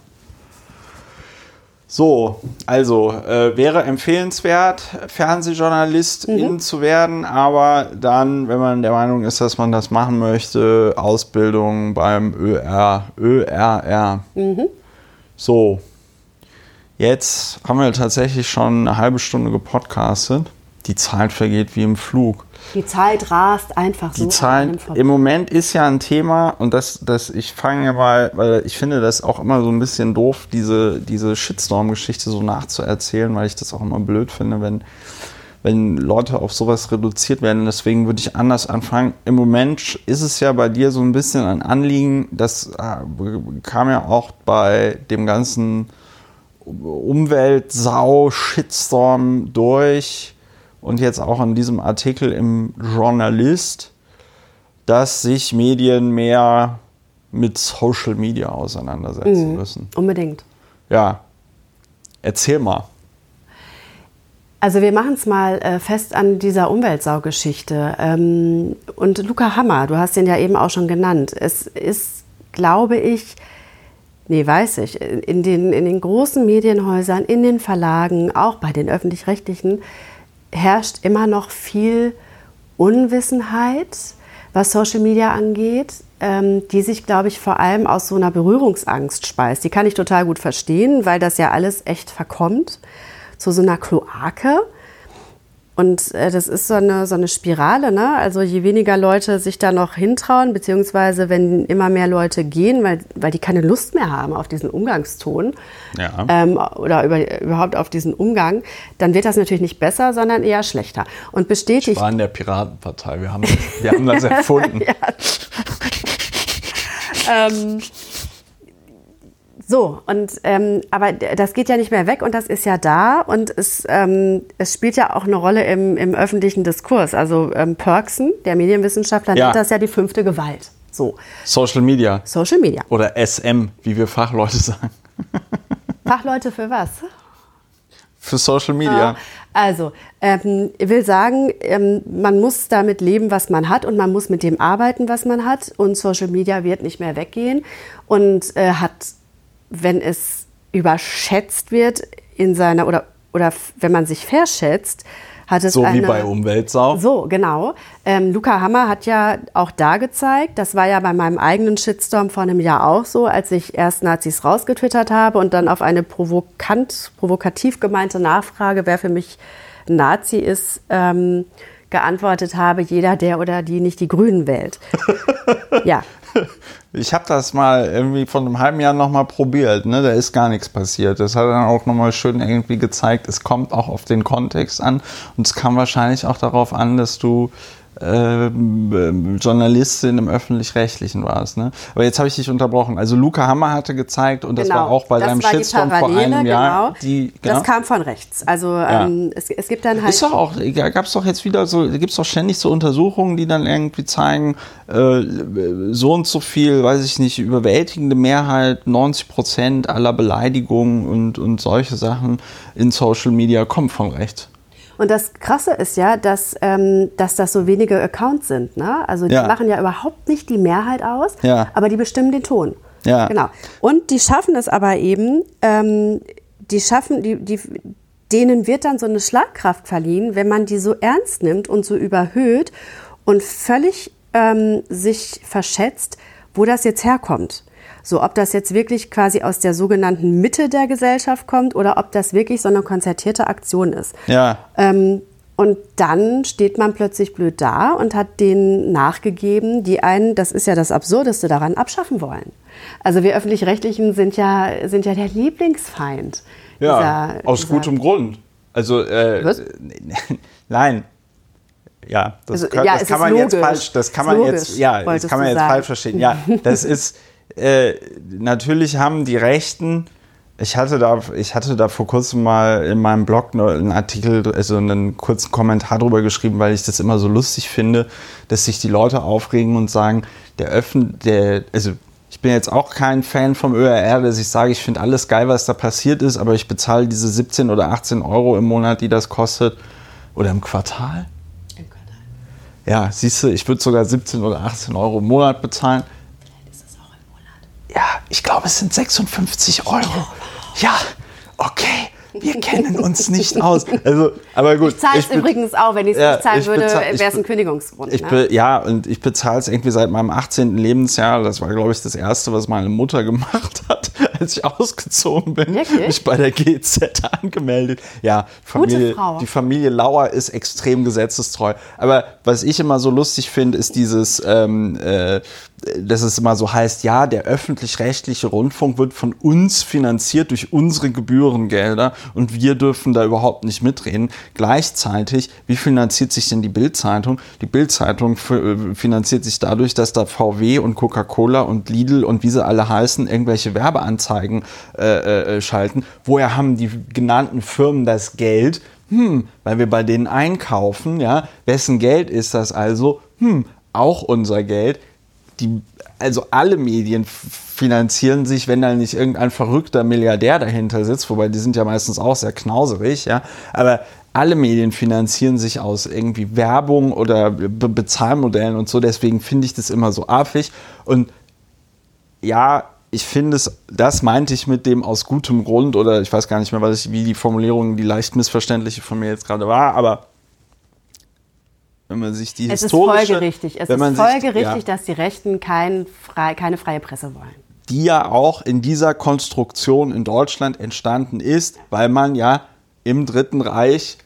So, also äh, wäre empfehlenswert, Fernsehjournalistin Mhm. zu werden, aber dann, wenn man der Meinung ist, dass man das machen möchte, Ausbildung beim ÖR, ÖRR. Mhm. So, jetzt haben wir tatsächlich schon eine halbe Stunde gepodcastet. Die Zeit vergeht wie im Flug. Die Zeit rast einfach so. Die Zeit im Moment ist ja ein Thema und das, das ich fange ja mal, weil ich finde das auch immer so ein bisschen doof, diese, diese Shitstorm-Geschichte so nachzuerzählen, weil ich das auch immer blöd finde, wenn, wenn Leute auf sowas reduziert werden. Deswegen würde ich anders anfangen. Im Moment ist es ja bei dir so ein bisschen ein Anliegen, das äh, kam ja auch bei dem ganzen Umweltsau-Shitstorm durch und jetzt auch in diesem Artikel im Journalist, dass sich Medien mehr mit Social Media auseinandersetzen müssen. Unbedingt. Ja, erzähl mal. Also wir machen es mal äh, fest an dieser Umweltsaugeschichte. Ähm, und Luca Hammer, du hast ihn ja eben auch schon genannt. Es ist, glaube ich, nee, weiß ich, in den, in den großen Medienhäusern, in den Verlagen, auch bei den öffentlich-rechtlichen, herrscht immer noch viel Unwissenheit, was Social Media angeht, ähm, die sich, glaube ich, vor allem aus so einer Berührungsangst speist. Die kann ich total gut verstehen, weil das ja alles echt verkommt zu so einer Kloake. Und äh, das ist so eine, so eine Spirale, ne? Also je weniger Leute sich da noch hintrauen, beziehungsweise wenn immer mehr Leute gehen, weil, weil die keine Lust mehr haben auf diesen Umgangston Ja. ähm, oder über, überhaupt auf diesen Umgang, dann wird das natürlich nicht besser, sondern eher schlechter. Und bestätigt. War in der Piratenpartei. Wir haben, wir haben das erfunden. Ähm, so, und ähm, aber das geht ja nicht mehr weg und das ist ja da und es, ähm, es spielt ja auch eine Rolle im, im öffentlichen Diskurs. Also ähm, Perksen, der Medienwissenschaftler, Ja. nennt das ja die fünfte Gewalt. So, Social Media. Social Media. Oder SM, wie wir Fachleute sagen. Fachleute für was? Für Social Media. Also, ähm, ich will sagen, ähm, man muss damit leben, was man hat und man muss mit dem arbeiten, was man hat. Und Social Media wird nicht mehr weggehen und äh, hat, wenn es überschätzt wird in seiner oder oder wenn man sich verschätzt, hat es So wie eine, bei Umweltsau. so, genau. Ähm, Luca Hammer hat ja auch da gezeigt, das war ja bei meinem eigenen Shitstorm vor einem Jahr auch so, als ich erst Nazis rausgetwittert habe und dann auf eine provokant, provokativ gemeinte Nachfrage, wer für mich Nazi ist, ähm, geantwortet habe, jeder, der oder die nicht die Grünen wählt. ja. Ich habe das mal irgendwie vor einem halben Jahr nochmal probiert. Ne? Da ist gar nichts passiert. Das hat dann auch nochmal schön irgendwie gezeigt, es kommt auch auf den Kontext an. Und es kam wahrscheinlich auch darauf an, dass du äh, Journalistin im öffentlich-rechtlichen warst. Ne? Aber jetzt habe ich dich unterbrochen. Also Luca Hammer hatte gezeigt und das Genau. war auch bei war die Shitstorm vor einem Jahr. genau. Die, genau. Das kam von rechts. Also ähm, es, es gibt dann halt. Ist doch auch, gab es doch jetzt wieder so, gibt es doch ständig so Untersuchungen, die dann irgendwie zeigen, äh, so und so viel, weiß ich nicht, überwältigende Mehrheit, 90 Prozent aller Beleidigungen und, und solche Sachen in Social Media kommen von rechts. Und das Krasse ist ja, dass, ähm, dass das so wenige Accounts sind. Ne? Also die Ja. machen ja überhaupt nicht die Mehrheit aus, Ja. aber die bestimmen den Ton. Ja. Genau. Und die schaffen es aber eben, ähm, die schaffen, die, die, denen wird dann so eine Schlagkraft verliehen, wenn man die so ernst nimmt und so überhöht und völlig ähm, sich verschätzt, wo das jetzt herkommt. So, ob das jetzt wirklich quasi aus der sogenannten Mitte der Gesellschaft kommt oder ob das wirklich so eine konzertierte Aktion ist. Ja. Ähm, und dann steht man plötzlich blöd da und hat denen nachgegeben, die einen, das ist ja das Absurdeste daran, abschaffen wollen. Also wir Öffentlich-Rechtlichen sind ja, sind ja der Lieblingsfeind. Ja, dieser- aus dieser- gutem Grund. Also, äh, Was? nein. Ja, das, Also, kann, ja, das kann man jetzt logisch. falsch, das kann man logisch, jetzt, ja, das kann man jetzt falsch verstehen. Ja, das ist, äh, natürlich haben die Rechten, ich hatte da, ich hatte da vor kurzem mal in meinem Blog einen Artikel, also einen kurzen Kommentar drüber geschrieben, weil ich das immer so lustig finde, dass sich die Leute aufregen und sagen, der Öffn, der, also ich bin jetzt auch kein Fan vom ÖRR, dass ich sage, ich finde alles geil, was da passiert ist, aber ich bezahle diese 17 oder 18 Euro im Monat, die das kostet, oder im Quartal. Ja, siehst du, ich würde sogar 17 oder 18 Euro im Monat bezahlen. Ja, ich glaube, es sind 56 Euro. Ja, okay. Wir kennen uns nicht aus. Also, aber gut. Ich zahle es übrigens auch, wenn ich es Ja, nicht zahlen würde, wäre es ein Kündigungsgrund. Ich ne? ja, und ich bezahle es irgendwie seit meinem 18. Lebensjahr. Das war, glaube ich, das Erste, was meine Mutter gemacht hat, als ich ausgezogen bin. Wirklich? Mich bei der GZ angemeldet. Ja, Familie, Frau. die Familie Lauer ist extrem gesetzestreu. Aber was ich immer so lustig finde, ist dieses, ähm, äh, dass es immer so heißt, ja, der öffentlich-rechtliche Rundfunk wird von uns finanziert durch unsere Gebührengelder und wir dürfen da überhaupt nicht mitreden. Gleichzeitig, wie finanziert sich denn die Bild-Zeitung? Die Bild-Zeitung äh, finanziert sich dadurch, dass da VW und Coca-Cola und Lidl und wie sie alle heißen, irgendwelche Werbeanzeigen äh, äh, schalten. Woher haben die genannten Firmen das Geld? Hm, weil wir bei denen einkaufen, ja. Wessen Geld ist das also? Hm, auch unser Geld die, also alle Medien finanzieren sich, wenn da nicht irgendein verrückter Milliardär dahinter sitzt, wobei die sind ja meistens auch sehr knauserig, ja, aber alle Medien finanzieren sich aus irgendwie Werbung oder Be Bezahlmodellen und so, deswegen finde ich das immer so affig. Und ja, ich finde es, das meinte ich mit dem aus gutem Grund oder ich weiß gar nicht mehr, was ich, wie die Formulierung, die leicht missverständliche von mir jetzt gerade war, aber wenn man sich die es ist folgerichtig. Es wenn man ist sich- folgerichtig, ja, dass die Rechten kein frei, keine freie Presse wollen. die ja auch in dieser Konstruktion in Deutschland entstanden ist, weil man ja im Dritten Reich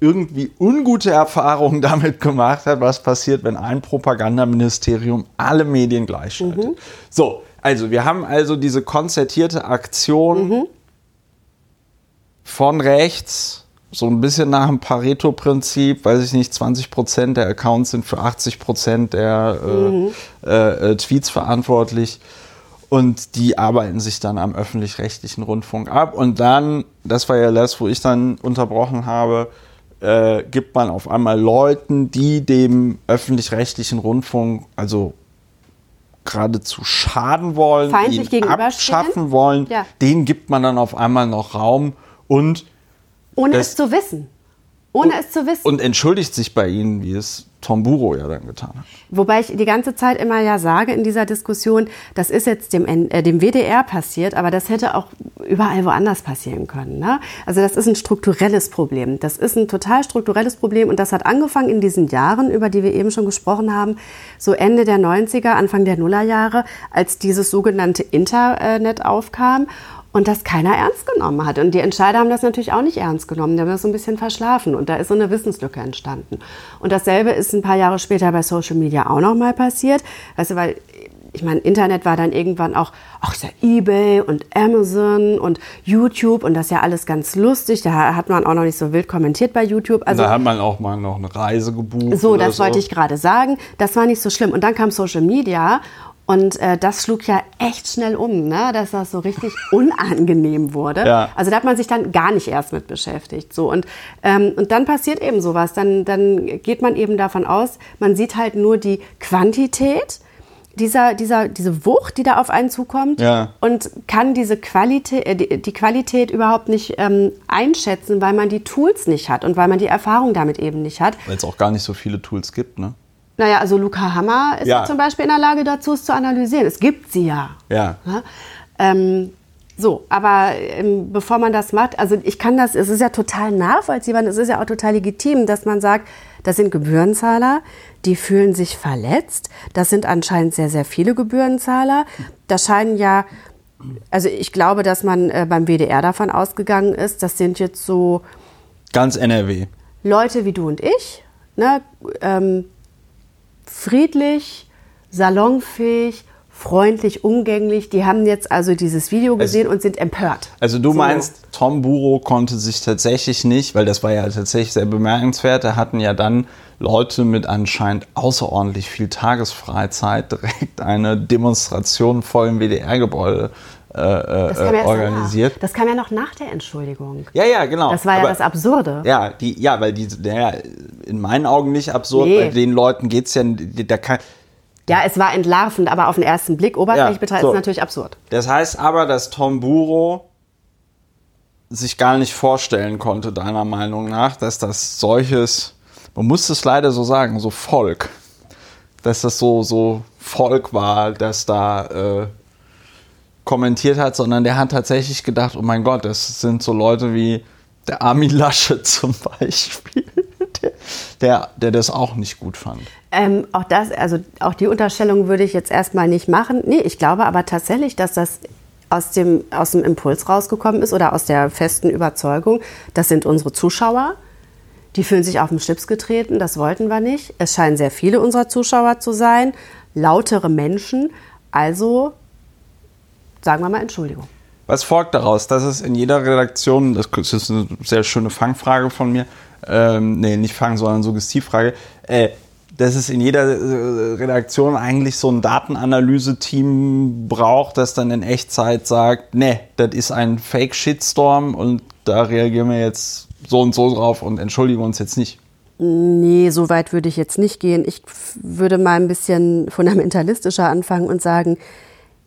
irgendwie ungute Erfahrungen damit gemacht hat, was passiert, wenn ein Propagandaministerium alle Medien gleichschaltet. So, also wir haben also diese konzertierte Aktion von rechts, so ein bisschen nach dem Pareto-Prinzip, weiß ich nicht, 20 Prozent der Accounts sind für 80 Prozent der äh, äh, äh, Tweets verantwortlich. Und die arbeiten sich dann am öffentlich-rechtlichen Rundfunk ab. Und dann, das war ja das, wo ich dann unterbrochen habe, äh, gibt man auf einmal Leuten, die dem öffentlich-rechtlichen Rundfunk, also geradezu schaden wollen, Feindlich ihn abschaffen wollen, Ja. denen gibt man dann auf einmal noch Raum und, Ohne Das- es zu wissen. Ohne es zu wissen. und entschuldigt sich bei ihnen, wie es Tom Buro ja dann getan hat. Wobei ich die ganze Zeit immer ja sage in dieser Diskussion, das ist jetzt dem, äh, dem WDR passiert, aber das hätte auch überall woanders passieren können. Ne? Also das ist ein strukturelles Problem. Das ist ein total strukturelles Problem und das hat angefangen in diesen Jahren, über die wir eben schon gesprochen haben, so Ende der 90er, Anfang der Nullerjahre, als dieses sogenannte Internet aufkam und das keiner ernst genommen hat. Und die Entscheider haben das natürlich auch nicht ernst genommen. Die haben das so ein bisschen verschlafen und da ist so eine Wissenslücke entstanden. Und dasselbe ist ein paar Jahre später bei Social Media auch nochmal passiert. Weißt du, weil ich meine, Internet war dann irgendwann auch, ach, ist ja eBay und Amazon und YouTube und das ist ja alles ganz lustig. Da hat man auch noch nicht so wild kommentiert bei YouTube. Also, da hat man auch mal noch eine Reise gebucht. So, das so. wollte ich gerade sagen. Das war nicht so schlimm. Und dann kam Social Media und äh, das schlug ja echt schnell um, ne? dass das so richtig unangenehm wurde. Ja. Also da hat man sich dann gar nicht erst mit beschäftigt. So, und, ähm, und dann passiert eben sowas. Dann, dann geht man eben davon aus, man sieht halt nur die Quantität dieser, dieser, diese Wucht, die da auf einen zukommt ja. und kann diese Qualität, äh, die, die, Qualität überhaupt nicht ähm, einschätzen, weil man die Tools nicht hat und weil man die Erfahrung damit eben nicht hat. Weil es auch gar nicht so viele Tools gibt, ne? Naja, also Luca Hammer ist ja. ja zum Beispiel in der Lage dazu, es zu analysieren. Es gibt sie ja. Ja. ja? Ähm, so, aber ähm, bevor man das macht, also ich kann das, es ist ja total nachvollziehbar, es ist ja auch total legitim, dass man sagt, das sind Gebührenzahler, die fühlen sich verletzt. Das sind anscheinend sehr, sehr viele Gebührenzahler. Das scheinen ja, also ich glaube, dass man äh, beim WDR davon ausgegangen ist, das sind jetzt so. Ganz NRW. Leute wie du und ich, ne, ähm, friedlich, salonfähig, freundlich, umgänglich. Die haben jetzt also dieses Video gesehen also, und sind empört. Also du so. meinst, Tom Buro konnte sich tatsächlich nicht, weil das war ja tatsächlich sehr bemerkenswert, da hatten ja dann Leute mit anscheinend außerordentlich viel Tagesfreizeit direkt eine Demonstration vor dem WDR-Gebäude äh, äh, organisiert. Das kam ja noch nach der Entschuldigung. Ja, ja, genau. Das war ja das Absurde. Ja, die, ja weil die, der, in meinen Augen nicht absurd, nee. bei den Leuten geht es ja, da kann, ja, es war entlarvend, aber auf den ersten Blick oberflächlich ja, betrachtet so. ist natürlich absurd. Das heißt aber, dass Tom Buro sich gar nicht vorstellen konnte, deiner Meinung nach, dass das solches, man muss es leider so sagen, so Volk, dass das so, so Volk war, das da äh, kommentiert hat, sondern der hat tatsächlich gedacht, oh mein Gott, das sind so Leute wie der Armin Lasche zum Beispiel der, der das auch nicht gut fand. Ähm, auch das, also auch die Unterstellung würde ich jetzt erstmal nicht machen. Nee, ich glaube aber tatsächlich, dass das aus dem, aus dem Impuls rausgekommen ist oder aus der festen Überzeugung, das sind unsere Zuschauer. Die fühlen sich auf den Schlips getreten, das wollten wir nicht. Es scheinen sehr viele unserer Zuschauer zu sein, lautere Menschen. Also sagen wir mal Entschuldigung. Was folgt daraus? Das ist in jeder Redaktion, das ist eine sehr schöne Fangfrage von mir, ähm, nee, nicht Fang, sondern Suggestivfrage, äh, dass es in jeder äh, Redaktion eigentlich so ein Datenanalyse-Team braucht, das dann in Echtzeit sagt, nee, das ist ein Fake-Shitstorm und da reagieren wir jetzt so und so drauf und entschuldigen uns jetzt nicht. Nee, so weit würde ich jetzt nicht gehen. Ich würde mal ein bisschen fundamentalistischer anfangen und sagen,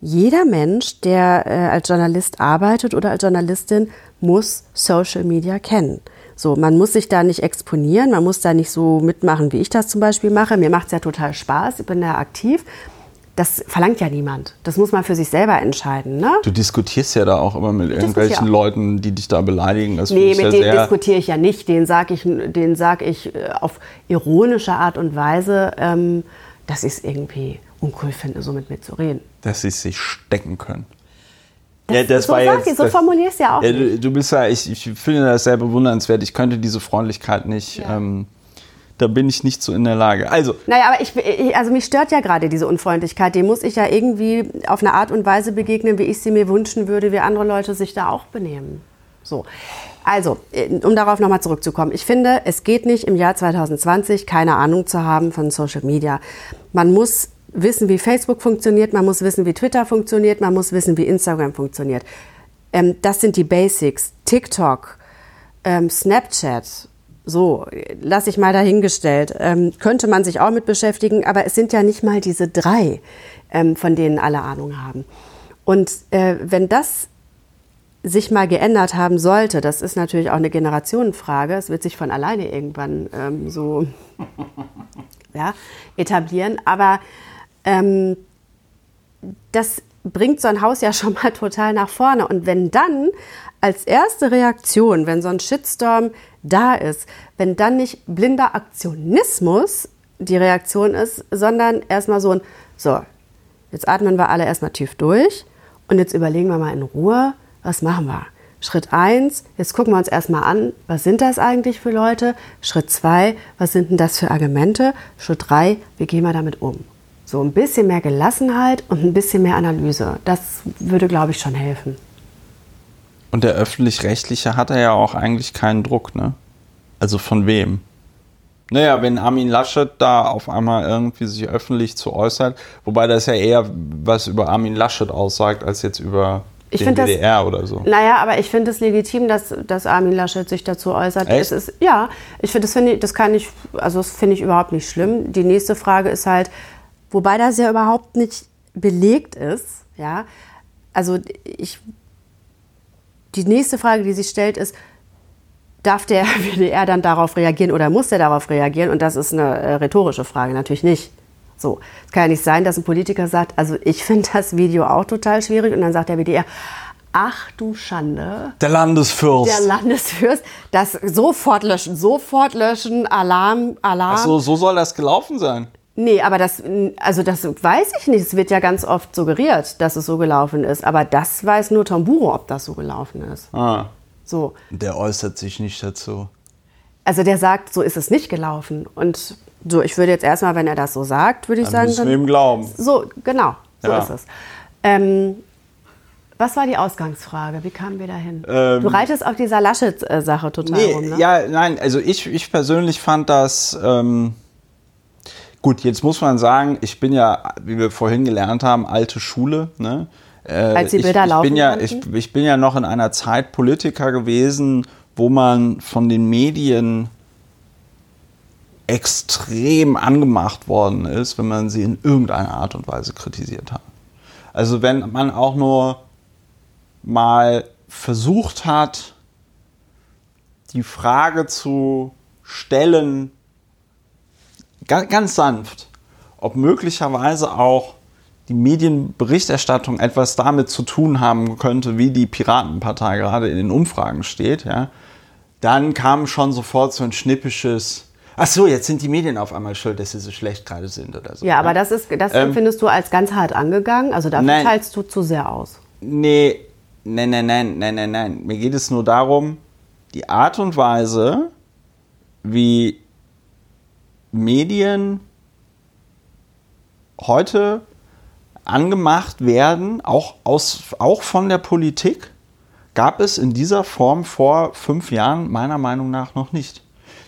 jeder Mensch, der äh, als Journalist arbeitet oder als Journalistin, muss Social Media kennen. So, man muss sich da nicht exponieren, man muss da nicht so mitmachen, wie ich das zum Beispiel mache. Mir macht es ja total Spaß, ich bin da aktiv. Das verlangt ja niemand. Das muss man für sich selber entscheiden. Ne? Du diskutierst ja da auch immer mit irgendwelchen Leuten, die dich da beleidigen. Das nee, mit ja denen diskutiere ich ja nicht. Den sage ich, den sag ich äh, auf ironische Art und Weise, ähm, dass ich es irgendwie uncool finde, so mit mir zu reden. Dass sie sich stecken können. Das, ja, das so war jetzt, so formulierst du ja auch. Ja, du, du, bist ja, ich, ich, finde das sehr bewundernswert. Ich könnte diese Freundlichkeit nicht. Ja. Ähm, da bin ich nicht so in der Lage. Also. Naja, aber ich, ich, also mich stört ja gerade diese Unfreundlichkeit. Dem muss ich ja irgendwie auf eine Art und Weise begegnen, wie ich sie mir wünschen würde, wie andere Leute sich da auch benehmen. So. Also, um darauf nochmal zurückzukommen. Ich finde, es geht nicht im Jahr 2020 keine Ahnung zu haben von Social Media. Man muss wissen, wie Facebook funktioniert, man muss wissen, wie Twitter funktioniert, man muss wissen, wie Instagram funktioniert. Ähm, das sind die Basics. TikTok, ähm, Snapchat, so, lasse ich mal dahingestellt. Ähm, könnte man sich auch mit beschäftigen, aber es sind ja nicht mal diese drei, ähm, von denen alle Ahnung haben. Und äh, wenn das sich mal geändert haben sollte, das ist natürlich auch eine Generationenfrage, es wird sich von alleine irgendwann ähm, so ja, etablieren, aber ähm, das bringt so ein Haus ja schon mal total nach vorne. Und wenn dann als erste Reaktion, wenn so ein Shitstorm da ist, wenn dann nicht blinder Aktionismus die Reaktion ist, sondern erstmal so ein, so, jetzt atmen wir alle erstmal tief durch und jetzt überlegen wir mal in Ruhe, was machen wir? Schritt eins, jetzt gucken wir uns erstmal an, was sind das eigentlich für Leute? Schritt zwei, was sind denn das für Argumente? Schritt drei, wie gehen wir damit um? So ein bisschen mehr Gelassenheit und ein bisschen mehr Analyse. Das würde, glaube ich, schon helfen. Und der öffentlich-rechtliche hat ja auch eigentlich keinen Druck, ne? Also von wem? Naja, wenn Armin Laschet da auf einmal irgendwie sich öffentlich zu äußert, wobei das ja eher was über Armin Laschet aussagt, als jetzt über ich den das, WDR oder so. Naja, aber ich finde es legitim, dass, dass Armin Laschet sich dazu äußert. Echt? Es ist, ja, ich finde, das, find ich, das kann ich, also das finde ich überhaupt nicht schlimm. Die nächste Frage ist halt, wobei das ja überhaupt nicht belegt ist, ja. Also ich, die nächste Frage, die sich stellt, ist, darf der WDR dann darauf reagieren oder muss der darauf reagieren? Und das ist eine äh, rhetorische Frage, natürlich nicht. So, es kann ja nicht sein, dass ein Politiker sagt, also ich finde das Video auch total schwierig und dann sagt der WDR, ach du Schande. Der Landesfürst. Der Landesfürst, das sofort löschen, sofort löschen, Alarm, Alarm. Ach so, so soll das gelaufen sein. Nee, aber das, also das weiß ich nicht. Es wird ja ganz oft suggeriert, dass es so gelaufen ist. Aber das weiß nur Tom Buro, ob das so gelaufen ist. Ah. So. Der äußert sich nicht dazu. Also der sagt, so ist es nicht gelaufen. Und so, ich würde jetzt erstmal, wenn er das so sagt, würde ich Dann sagen. müssen wir ihm glauben. So, genau, so Ja. ist es. Ähm, was war die Ausgangsfrage? Wie kamen wir dahin? Ähm, du reitest auf dieser Laschet-Sache total Nee, rum, ne? ja, nein, also ich, ich persönlich fand das. Ähm, gut, jetzt muss man sagen, ich bin ja, wie wir vorhin gelernt haben, alte Schule. Ne? Äh, Als die ich, Bilder ich laufen bin ja, ich, ich bin ja noch in einer Zeit Politiker gewesen, wo man von den Medien extrem angemacht worden ist, wenn man sie in irgendeiner Art und Weise kritisiert hat. Also wenn man auch nur mal versucht hat, die Frage zu stellen, ganz sanft, ob möglicherweise auch die Medienberichterstattung etwas damit zu tun haben könnte, wie die Piratenpartei gerade in den Umfragen steht, ja, dann kam schon sofort so ein schnippisches, ach so, jetzt sind die Medien auf einmal schuld, dass sie so schlecht gerade sind oder so. Ja, aber das ist, das Ähm, findest du als ganz hart angegangen. Also dafür Nein. teilst du zu sehr aus. Nee, nein, nein, nein, nein, nein, nein. Mir geht es nur darum, die Art und Weise, wie Medien heute angemacht werden, auch, aus, auch von der Politik, gab es in dieser Form vor fünf Jahren meiner Meinung nach noch nicht.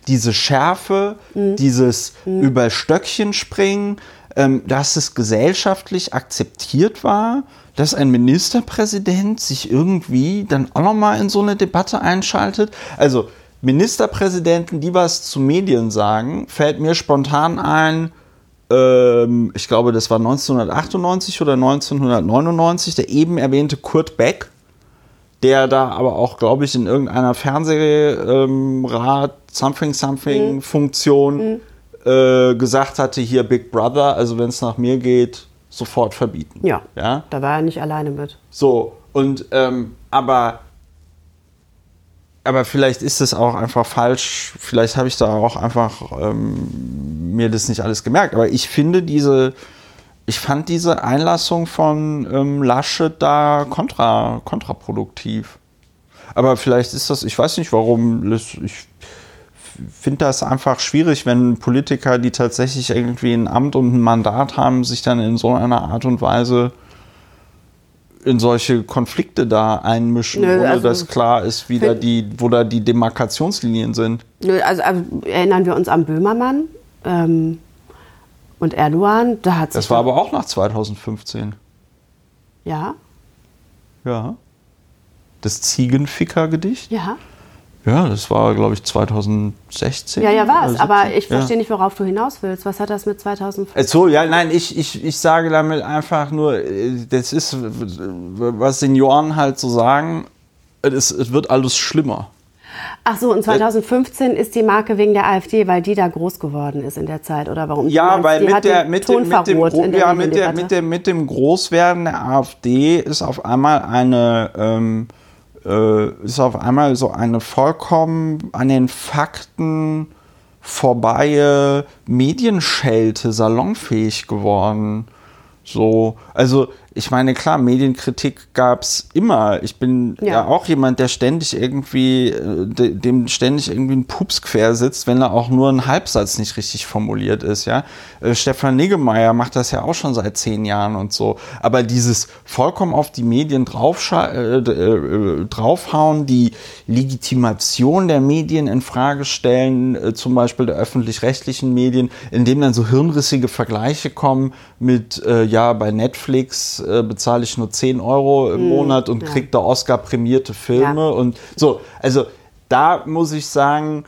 Diese Schärfe, dieses über Stöckchen springen, ähm, dass es gesellschaftlich akzeptiert war, dass ein Ministerpräsident sich irgendwie dann auch nochmal in so eine Debatte einschaltet. Also Ministerpräsidenten, die was zu Medien sagen, fällt mir spontan ein, ähm, ich glaube, das war 1998 oder 1999, der eben erwähnte Kurt Beck, der da aber auch, glaube ich, in irgendeiner Fernsehrat Something Something Funktion äh, gesagt hatte, hier Big Brother, also wenn es nach mir geht, sofort verbieten. Ja. ja? Da war er nicht alleine mit. So, und ähm, aber, aber vielleicht ist es auch einfach falsch, vielleicht habe ich da auch einfach ähm, mir das nicht alles gemerkt, aber ich finde diese, ich fand diese Einlassung von ähm, Laschet da kontra, kontraproduktiv. Aber vielleicht ist das, ich weiß nicht warum, ich finde das einfach schwierig, wenn Politiker, die tatsächlich irgendwie ein Amt und ein Mandat haben, sich dann in so einer Art und Weise in solche Konflikte da einmischen, Nö, ohne also- dass klar ist, wie da die, wo da die Demarkationslinien sind. Nö, Also, also erinnern wir uns an Böhmermann ähm, und Erdogan. Da hat Das war aber auch nach 2015. ja, Ja. Das Ziegenficker-Gedicht? ja. Ja, das war, glaube ich, 2016. Ja, ja, war es. Aber 17. ich verstehe ja. nicht, worauf du hinaus willst. Was hat das mit 2005? Ach So, ja, nein, ich, ich, ich sage damit einfach nur, äh, das ist, was Senioren halt so sagen, es, es wird alles schlimmer. Ach so, und 2015 ist die Marke wegen der AfD, weil die da groß geworden ist in der Zeit, oder warum? Ja, meinst, weil die mit, hat der, den mit, Ton dem, mit, dem, verroht Gro- in der ja, mit, der, Mediendebatte. mit, dem, mit dem Großwerden der AfD ist auf einmal eine ähm, äh, ist auf einmal so eine vollkommen an den Fakten vorbei Medienschelte salonfähig geworden. So, also ich meine, klar, Medienkritik gab es immer. Ich bin ja. ja. auch jemand, der ständig irgendwie, äh, dem ständig irgendwie ein Pups quer sitzt, wenn da auch nur ein Halbsatz nicht richtig formuliert ist, ja. Äh, Stefan Niggemeier macht das ja auch schon seit zehn Jahren und so. Aber dieses vollkommen auf die Medien äh, äh, draufhauen, die Legitimation der Medien in Frage stellen, äh, zum Beispiel der öffentlich-rechtlichen Medien, indem dann so hirnrissige Vergleiche kommen mit, äh, ja, bei Netflix äh, bezahle ich nur 10 Euro im mm, Monat und ja. kriege da Oscar-prämierte Filme ja. und so. Also da muss ich sagen,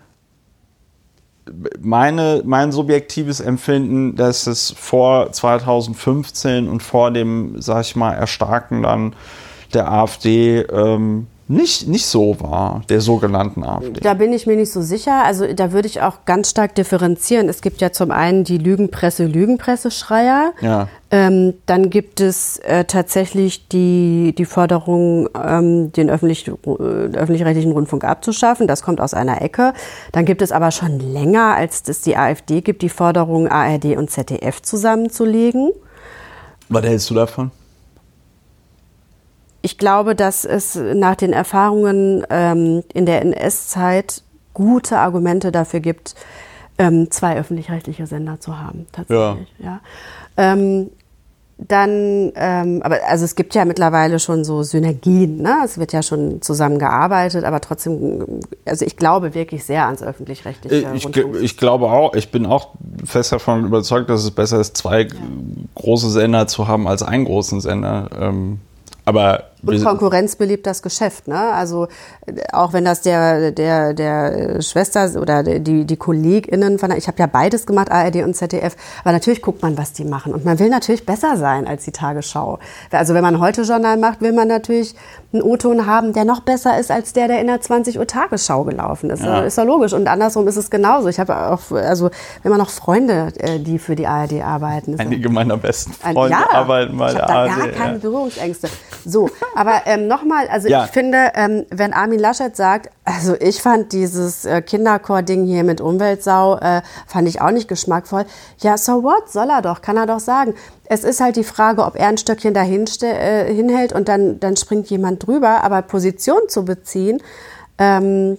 meine, mein subjektives Empfinden, dass es vor 2015 und vor dem, sag ich mal, Erstarken dann der AfD ähm, nicht, nicht so war, der sogenannten AfD. Da bin ich mir nicht so sicher. Also da würde ich auch ganz stark differenzieren. Es gibt ja zum einen die Lügenpresse, Lügenpresseschreier. Ja. Ähm, dann gibt es äh, tatsächlich die, die Forderung, ähm, den öffentlich, äh, öffentlich-rechtlichen Rundfunk abzuschaffen. Das kommt aus einer Ecke. Dann gibt es aber schon länger, als es die AfD gibt, die Forderung, ARD und ZDF zusammenzulegen. Was hältst du davon? Ich glaube, dass es nach den Erfahrungen ähm, in der NS-Zeit gute Argumente dafür gibt, ähm, zwei öffentlich-rechtliche Sender zu haben, tatsächlich. Ja. ja. Ähm, dann, ähm, aber also es gibt ja mittlerweile schon so Synergien, ne? Es wird ja schon zusammengearbeitet, aber trotzdem, also ich glaube wirklich sehr ans öffentlich-rechtliche. Ich, ich, glaube auch, ich bin auch fest davon überzeugt, dass es besser ist, zwei ja. große Sender zu haben als einen großen Sender. Ähm, aber und Konkurrenz belebt das Geschäft, ne? Also auch wenn das der der der Schwester oder die die Kolleginnen von ich habe ja beides gemacht ARD und ZDF, aber natürlich guckt man, was die machen und man will natürlich besser sein als die Tagesschau. Also wenn man heute Journal macht, will man natürlich einen O-Ton haben, der noch besser ist als der, der in der 20 Uhr Tagesschau gelaufen ist. Ja. Ist ja logisch und andersrum ist es genauso. Ich habe auch also wenn man noch Freunde, äh, die für die ARD arbeiten. Einige meiner besten Freunde ja, arbeiten bei der ARD. Ich habe gar keine Berührungsängste. So, aber ähm, nochmal, also ja. ich finde, ähm, wenn Armin Laschet sagt, also ich fand dieses äh, Kinderchor-Ding hier mit Umweltsau, äh, fand ich auch nicht geschmackvoll. Ja, so what? Soll er doch, kann er doch sagen. Es ist halt die Frage, ob er ein Stöckchen dahin äh, hinhält und dann, dann springt jemand drüber. Aber Position zu beziehen, ähm,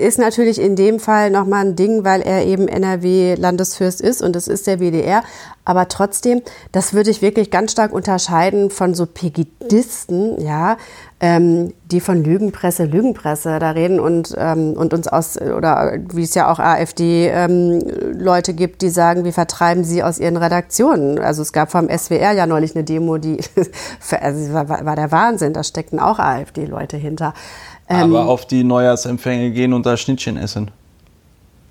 ist natürlich in dem Fall nochmal ein Ding, weil er eben NRW-Landesfürst ist und es ist der WDR. Aber trotzdem, das würde ich wirklich ganz stark unterscheiden von so Pegidisten, ja, ähm, die von Lügenpresse, Lügenpresse da reden und, ähm, und uns aus, oder wie es ja auch AfD-Leute ähm, gibt, die sagen, wir vertreiben sie aus ihren Redaktionen. Also es gab vom SWR ja neulich eine Demo, die also war, war der Wahnsinn, da steckten auch AfD-Leute hinter. Ähm, Aber auf die Neujahrsempfänge gehen und da Schnittchen essen.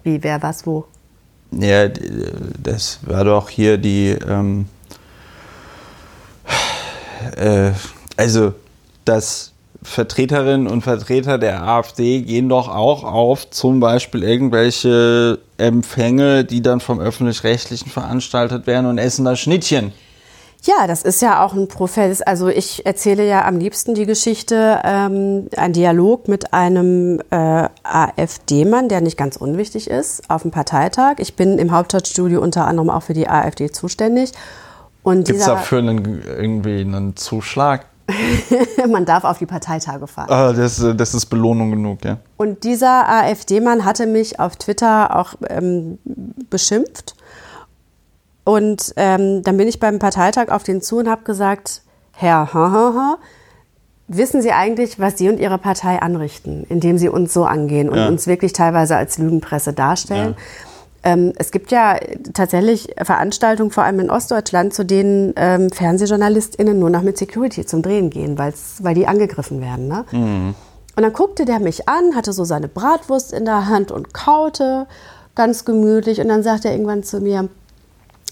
Wie, wer, was, wo? Ja, das war doch hier die. Ähm, äh, also, dass Vertreterinnen und Vertreter der AfD gehen doch auch auf zum Beispiel irgendwelche Empfänge, die dann vom Öffentlich-Rechtlichen veranstaltet werden und essen da Schnittchen. Ja, das ist ja auch ein Profess. Also ich erzähle ja am liebsten die Geschichte, ähm, ein Dialog mit einem äh, AfD-Mann, der nicht ganz unwichtig ist, auf dem Parteitag. Ich bin im Hauptstadtstudio unter anderem auch für die AfD zuständig. Gibt es dafür einen, irgendwie einen Zuschlag? Man darf auf die Parteitage fahren. Ah, das, das ist Belohnung genug, ja. Und dieser AfD-Mann hatte mich auf Twitter auch ähm, beschimpft und ähm, dann bin ich beim Parteitag auf den zu und habe gesagt, Herr, ha, ha, ha, wissen Sie eigentlich, was Sie und Ihre Partei anrichten, indem Sie uns so angehen und ja. uns wirklich teilweise als Lügenpresse darstellen? Ja. Ähm, es gibt ja tatsächlich Veranstaltungen, vor allem in Ostdeutschland, zu denen ähm, FernsehjournalistInnen nur noch mit Security zum Drehen gehen, weil die angegriffen werden. Ne? Mhm. Und dann guckte der mich an, hatte so seine Bratwurst in der Hand und kaute ganz gemütlich. Und dann sagte er irgendwann zu mir,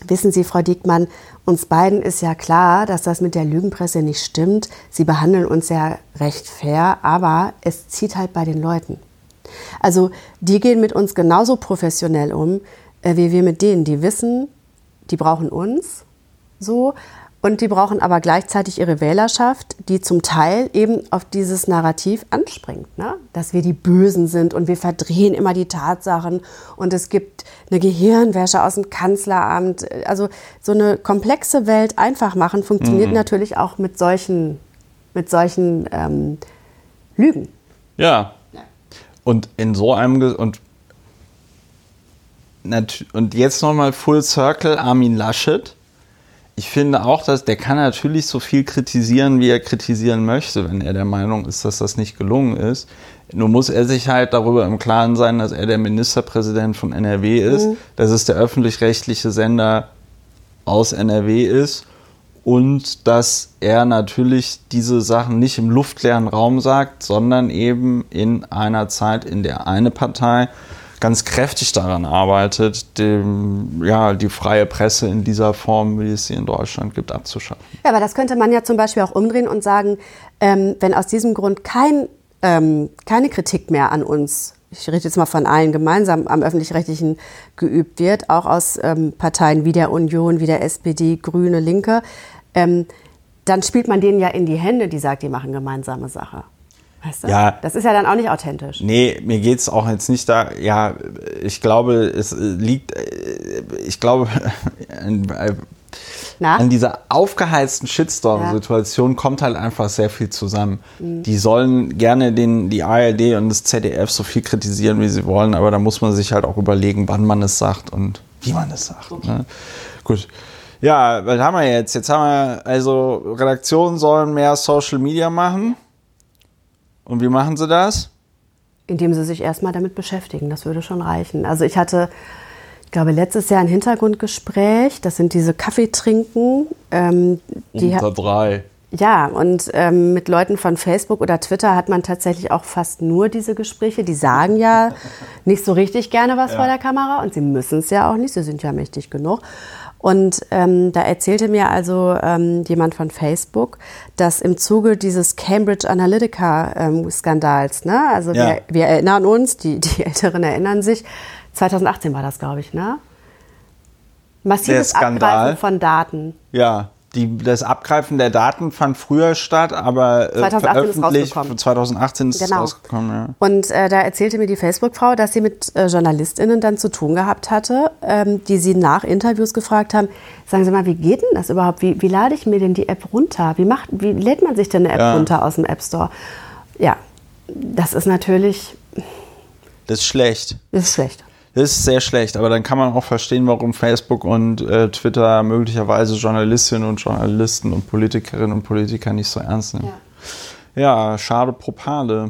Wissen Sie, Frau Diekmann, uns beiden ist ja klar, dass das mit der Lügenpresse nicht stimmt. Sie behandeln uns ja recht fair, aber es zieht halt bei den Leuten. Also die gehen mit uns genauso professionell um, äh, wie wir mit denen, die wissen, die brauchen uns so Und die brauchen aber gleichzeitig ihre Wählerschaft, die zum Teil eben auf dieses Narrativ anspringt, ne? dass wir die Bösen sind und wir verdrehen immer die Tatsachen und es gibt eine Gehirnwäsche aus dem Kanzleramt. Also so eine komplexe Welt einfach machen funktioniert mhm. natürlich auch mit solchen, mit solchen ähm, Lügen. Ja. Und in so einem Ge und und jetzt nochmal Full Circle Armin Laschet ich finde auch, dass der kann natürlich so viel kritisieren, wie er kritisieren möchte, wenn er der Meinung ist, dass das nicht gelungen ist. Nur muss er sich halt darüber im Klaren sein, dass er der Ministerpräsident von NRW ist, mhm. dass es der öffentlich-rechtliche Sender aus NRW ist und dass er natürlich diese Sachen nicht im luftleeren Raum sagt, sondern eben in einer Zeit, in der eine Partei ganz kräftig daran arbeitet, dem, ja, die freie Presse in dieser Form, wie es sie in Deutschland gibt, abzuschaffen. Ja, aber das könnte man ja zum Beispiel auch umdrehen und sagen, ähm, wenn aus diesem Grund kein, ähm, keine Kritik mehr an uns, ich rede jetzt mal von allen gemeinsam am öffentlich-rechtlichen geübt wird, auch aus ähm, Parteien wie der Union, wie der SPD, Grüne, Linke, ähm, dann spielt man denen ja in die Hände, die sagt, die machen gemeinsame Sache. Weißt du? Ja. Das ist ja dann auch nicht authentisch. Nee, mir geht es auch jetzt nicht da. Ja, ich glaube, es liegt, ich glaube, Na? an dieser aufgeheizten Shitstorm-Situation ja. kommt halt einfach sehr viel zusammen. Mhm. Die sollen gerne den, die ARD und das ZDF so viel kritisieren, wie sie wollen, aber da muss man sich halt auch überlegen, wann man es sagt und wie man es sagt. Okay. Ne? Gut. Ja, was haben wir jetzt? Jetzt haben wir, also Redaktionen sollen mehr Social Media machen. Und wie machen Sie das? Indem Sie sich erstmal damit beschäftigen. Das würde schon reichen. Also ich hatte, ich glaube, letztes Jahr ein Hintergrundgespräch. Das sind diese Kaffeetrinken. Ähm, die Unter drei. Ja, und ähm, mit Leuten von Facebook oder Twitter hat man tatsächlich auch fast nur diese Gespräche. Die sagen ja nicht so richtig gerne was ja. vor der Kamera und sie müssen es ja auch nicht. Sie sind ja mächtig genug. Und ähm, da erzählte mir also ähm, jemand von Facebook, dass im Zuge dieses Cambridge Analytica-Skandals, ähm, ne, also ja. wir, wir, erinnern uns, die, die Älteren erinnern sich, 2018 war das, glaube ich, ne? Massives Abgreifen von Daten. Ja. Die, das Abgreifen der Daten fand früher statt, aber äh, 2018 ist rausgekommen. 2018 ist genau. rausgekommen. Ja. Und äh, da erzählte mir die Facebook-Frau, dass sie mit äh, JournalistInnen dann zu tun gehabt hatte, ähm, die sie nach Interviews gefragt haben: Sagen Sie mal, wie geht denn das überhaupt? Wie, wie lade ich mir denn die App runter? Wie, macht, wie lädt man sich denn eine App ja. runter aus dem App Store? Ja, das ist natürlich. Das ist schlecht. Das ist schlecht. Das ist sehr schlecht, aber dann kann man auch verstehen, warum Facebook und äh, Twitter möglicherweise Journalistinnen und Journalisten und Politikerinnen und Politiker nicht so ernst nehmen. Ja, ja schade Propale.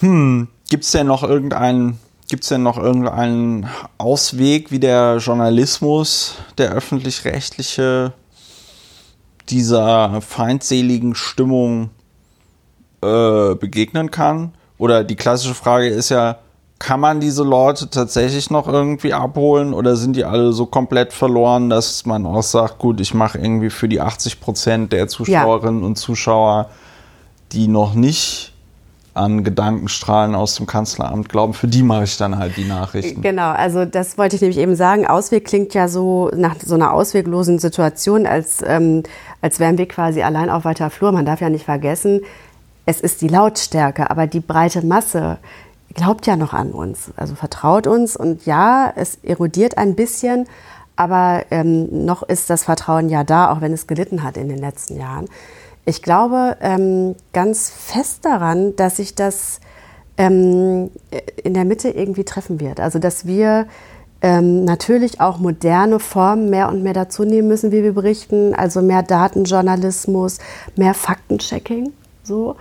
Hm, gibt es denn noch irgendeinen Gibt es denn noch irgendeinen Ausweg, wie der Journalismus, der öffentlich-rechtliche, dieser feindseligen Stimmung äh, begegnen kann? Oder die klassische Frage ist ja, kann man diese Leute tatsächlich noch irgendwie abholen oder sind die alle so komplett verloren, dass man auch sagt, gut, ich mache irgendwie für die 80 Prozent der Zuschauerinnen ja. und Zuschauer, die noch nicht an Gedankenstrahlen aus dem Kanzleramt glauben, für die mache ich dann halt die Nachrichten. Genau, also das wollte ich nämlich eben sagen. Ausweg klingt ja so nach so einer ausweglosen Situation, als, ähm, als wären wir quasi allein auf weiter Flur. Man darf ja nicht vergessen, es ist die Lautstärke, aber die breite Masse, glaubt ja noch an uns, also vertraut uns und ja, es erodiert ein bisschen, aber ähm, noch ist das Vertrauen ja da, auch wenn es gelitten hat in den letzten Jahren. Ich glaube ähm, ganz fest daran, dass sich das ähm, in der Mitte irgendwie treffen wird. Also dass wir ähm, natürlich auch moderne Formen mehr und mehr dazu nehmen müssen, wie wir berichten, also mehr Datenjournalismus, mehr Faktenchecking, so.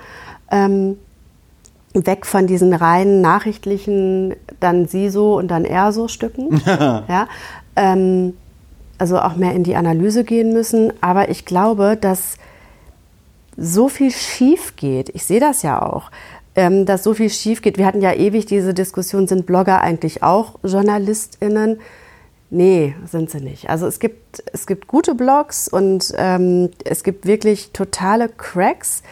Weg von diesen reinen nachrichtlichen, dann sie so und dann er so Stücken. ja, ähm, also auch mehr in die Analyse gehen müssen. Aber ich glaube, dass so viel schief geht. Ich sehe das ja auch. Ähm, dass so viel schief geht. Wir hatten ja ewig diese Diskussion, sind Blogger eigentlich auch JournalistInnen? Nee, sind sie nicht. Also es gibt, es gibt gute Blogs und ähm, es gibt wirklich totale Cracks,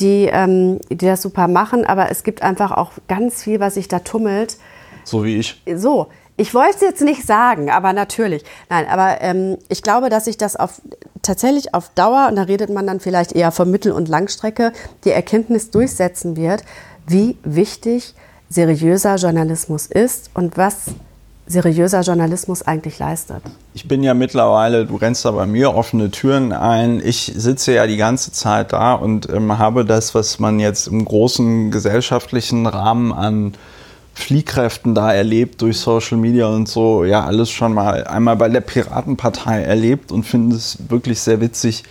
die, ähm, die das super machen, aber es gibt einfach auch ganz viel, was sich da tummelt. So wie ich. So, Ich wollte es jetzt nicht sagen, aber natürlich. Nein, aber ähm, ich glaube, dass sich das auf, tatsächlich auf Dauer, und da redet man dann vielleicht eher von Mittel- und Langstrecke, die Erkenntnis durchsetzen wird, wie wichtig seriöser Journalismus ist und was seriöser Journalismus eigentlich leistet. Ich bin ja mittlerweile, du rennst da bei mir offene Türen ein. Ich sitze ja die ganze Zeit da und ähm, habe das, was man jetzt im großen gesellschaftlichen Rahmen an Fliehkräften da erlebt durch Social Media und so, ja, alles schon mal einmal bei der Piratenpartei erlebt und finde es wirklich sehr witzig.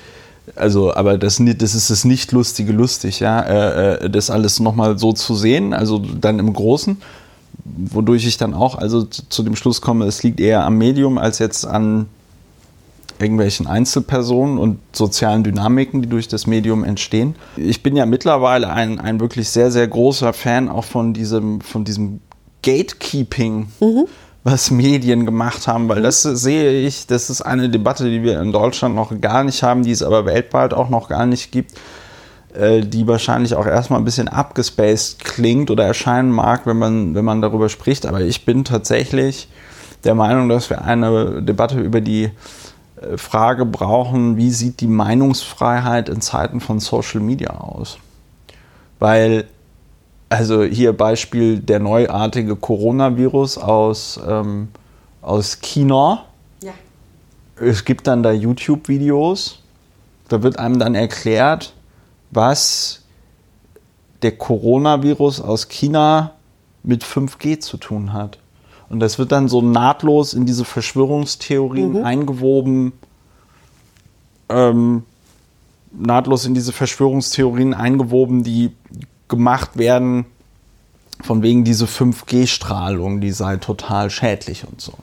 Also, aber das, das ist das nicht lustige lustig, ja, äh, äh das alles nochmal so zu sehen, also dann im Großen, wodurch ich dann auch also zu dem Schluss komme, es liegt eher am Medium als jetzt an irgendwelchen Einzelpersonen und sozialen Dynamiken, die durch das Medium entstehen. Ich bin ja mittlerweile ein, ein wirklich sehr, sehr großer Fan auch von diesem, von diesem Gatekeeping. Mhm. was Medien gemacht haben, weil das sehe ich, das ist eine Debatte, die wir in Deutschland noch gar nicht haben, die es aber weltweit auch noch gar nicht gibt, die wahrscheinlich auch erstmal ein bisschen abgespaced klingt oder erscheinen mag, wenn man, wenn man darüber spricht. Aber ich bin tatsächlich der Meinung, dass wir eine Debatte über die äh, Frage brauchen, wie sieht die Meinungsfreiheit in Zeiten von Social Media aus? Weil, also hier Beispiel der neuartige Coronavirus aus, ähm, aus China. Ja. Es gibt dann da YouTube-Videos, da wird einem dann erklärt, was der Coronavirus aus China mit 5G zu tun hat. Und das wird dann so nahtlos in diese Verschwörungstheorien mhm. eingewoben, ähm, nahtlos in diese Verschwörungstheorien eingewoben, die gemacht werden, von wegen diese 5G-Strahlung, die sei total schädlich und so.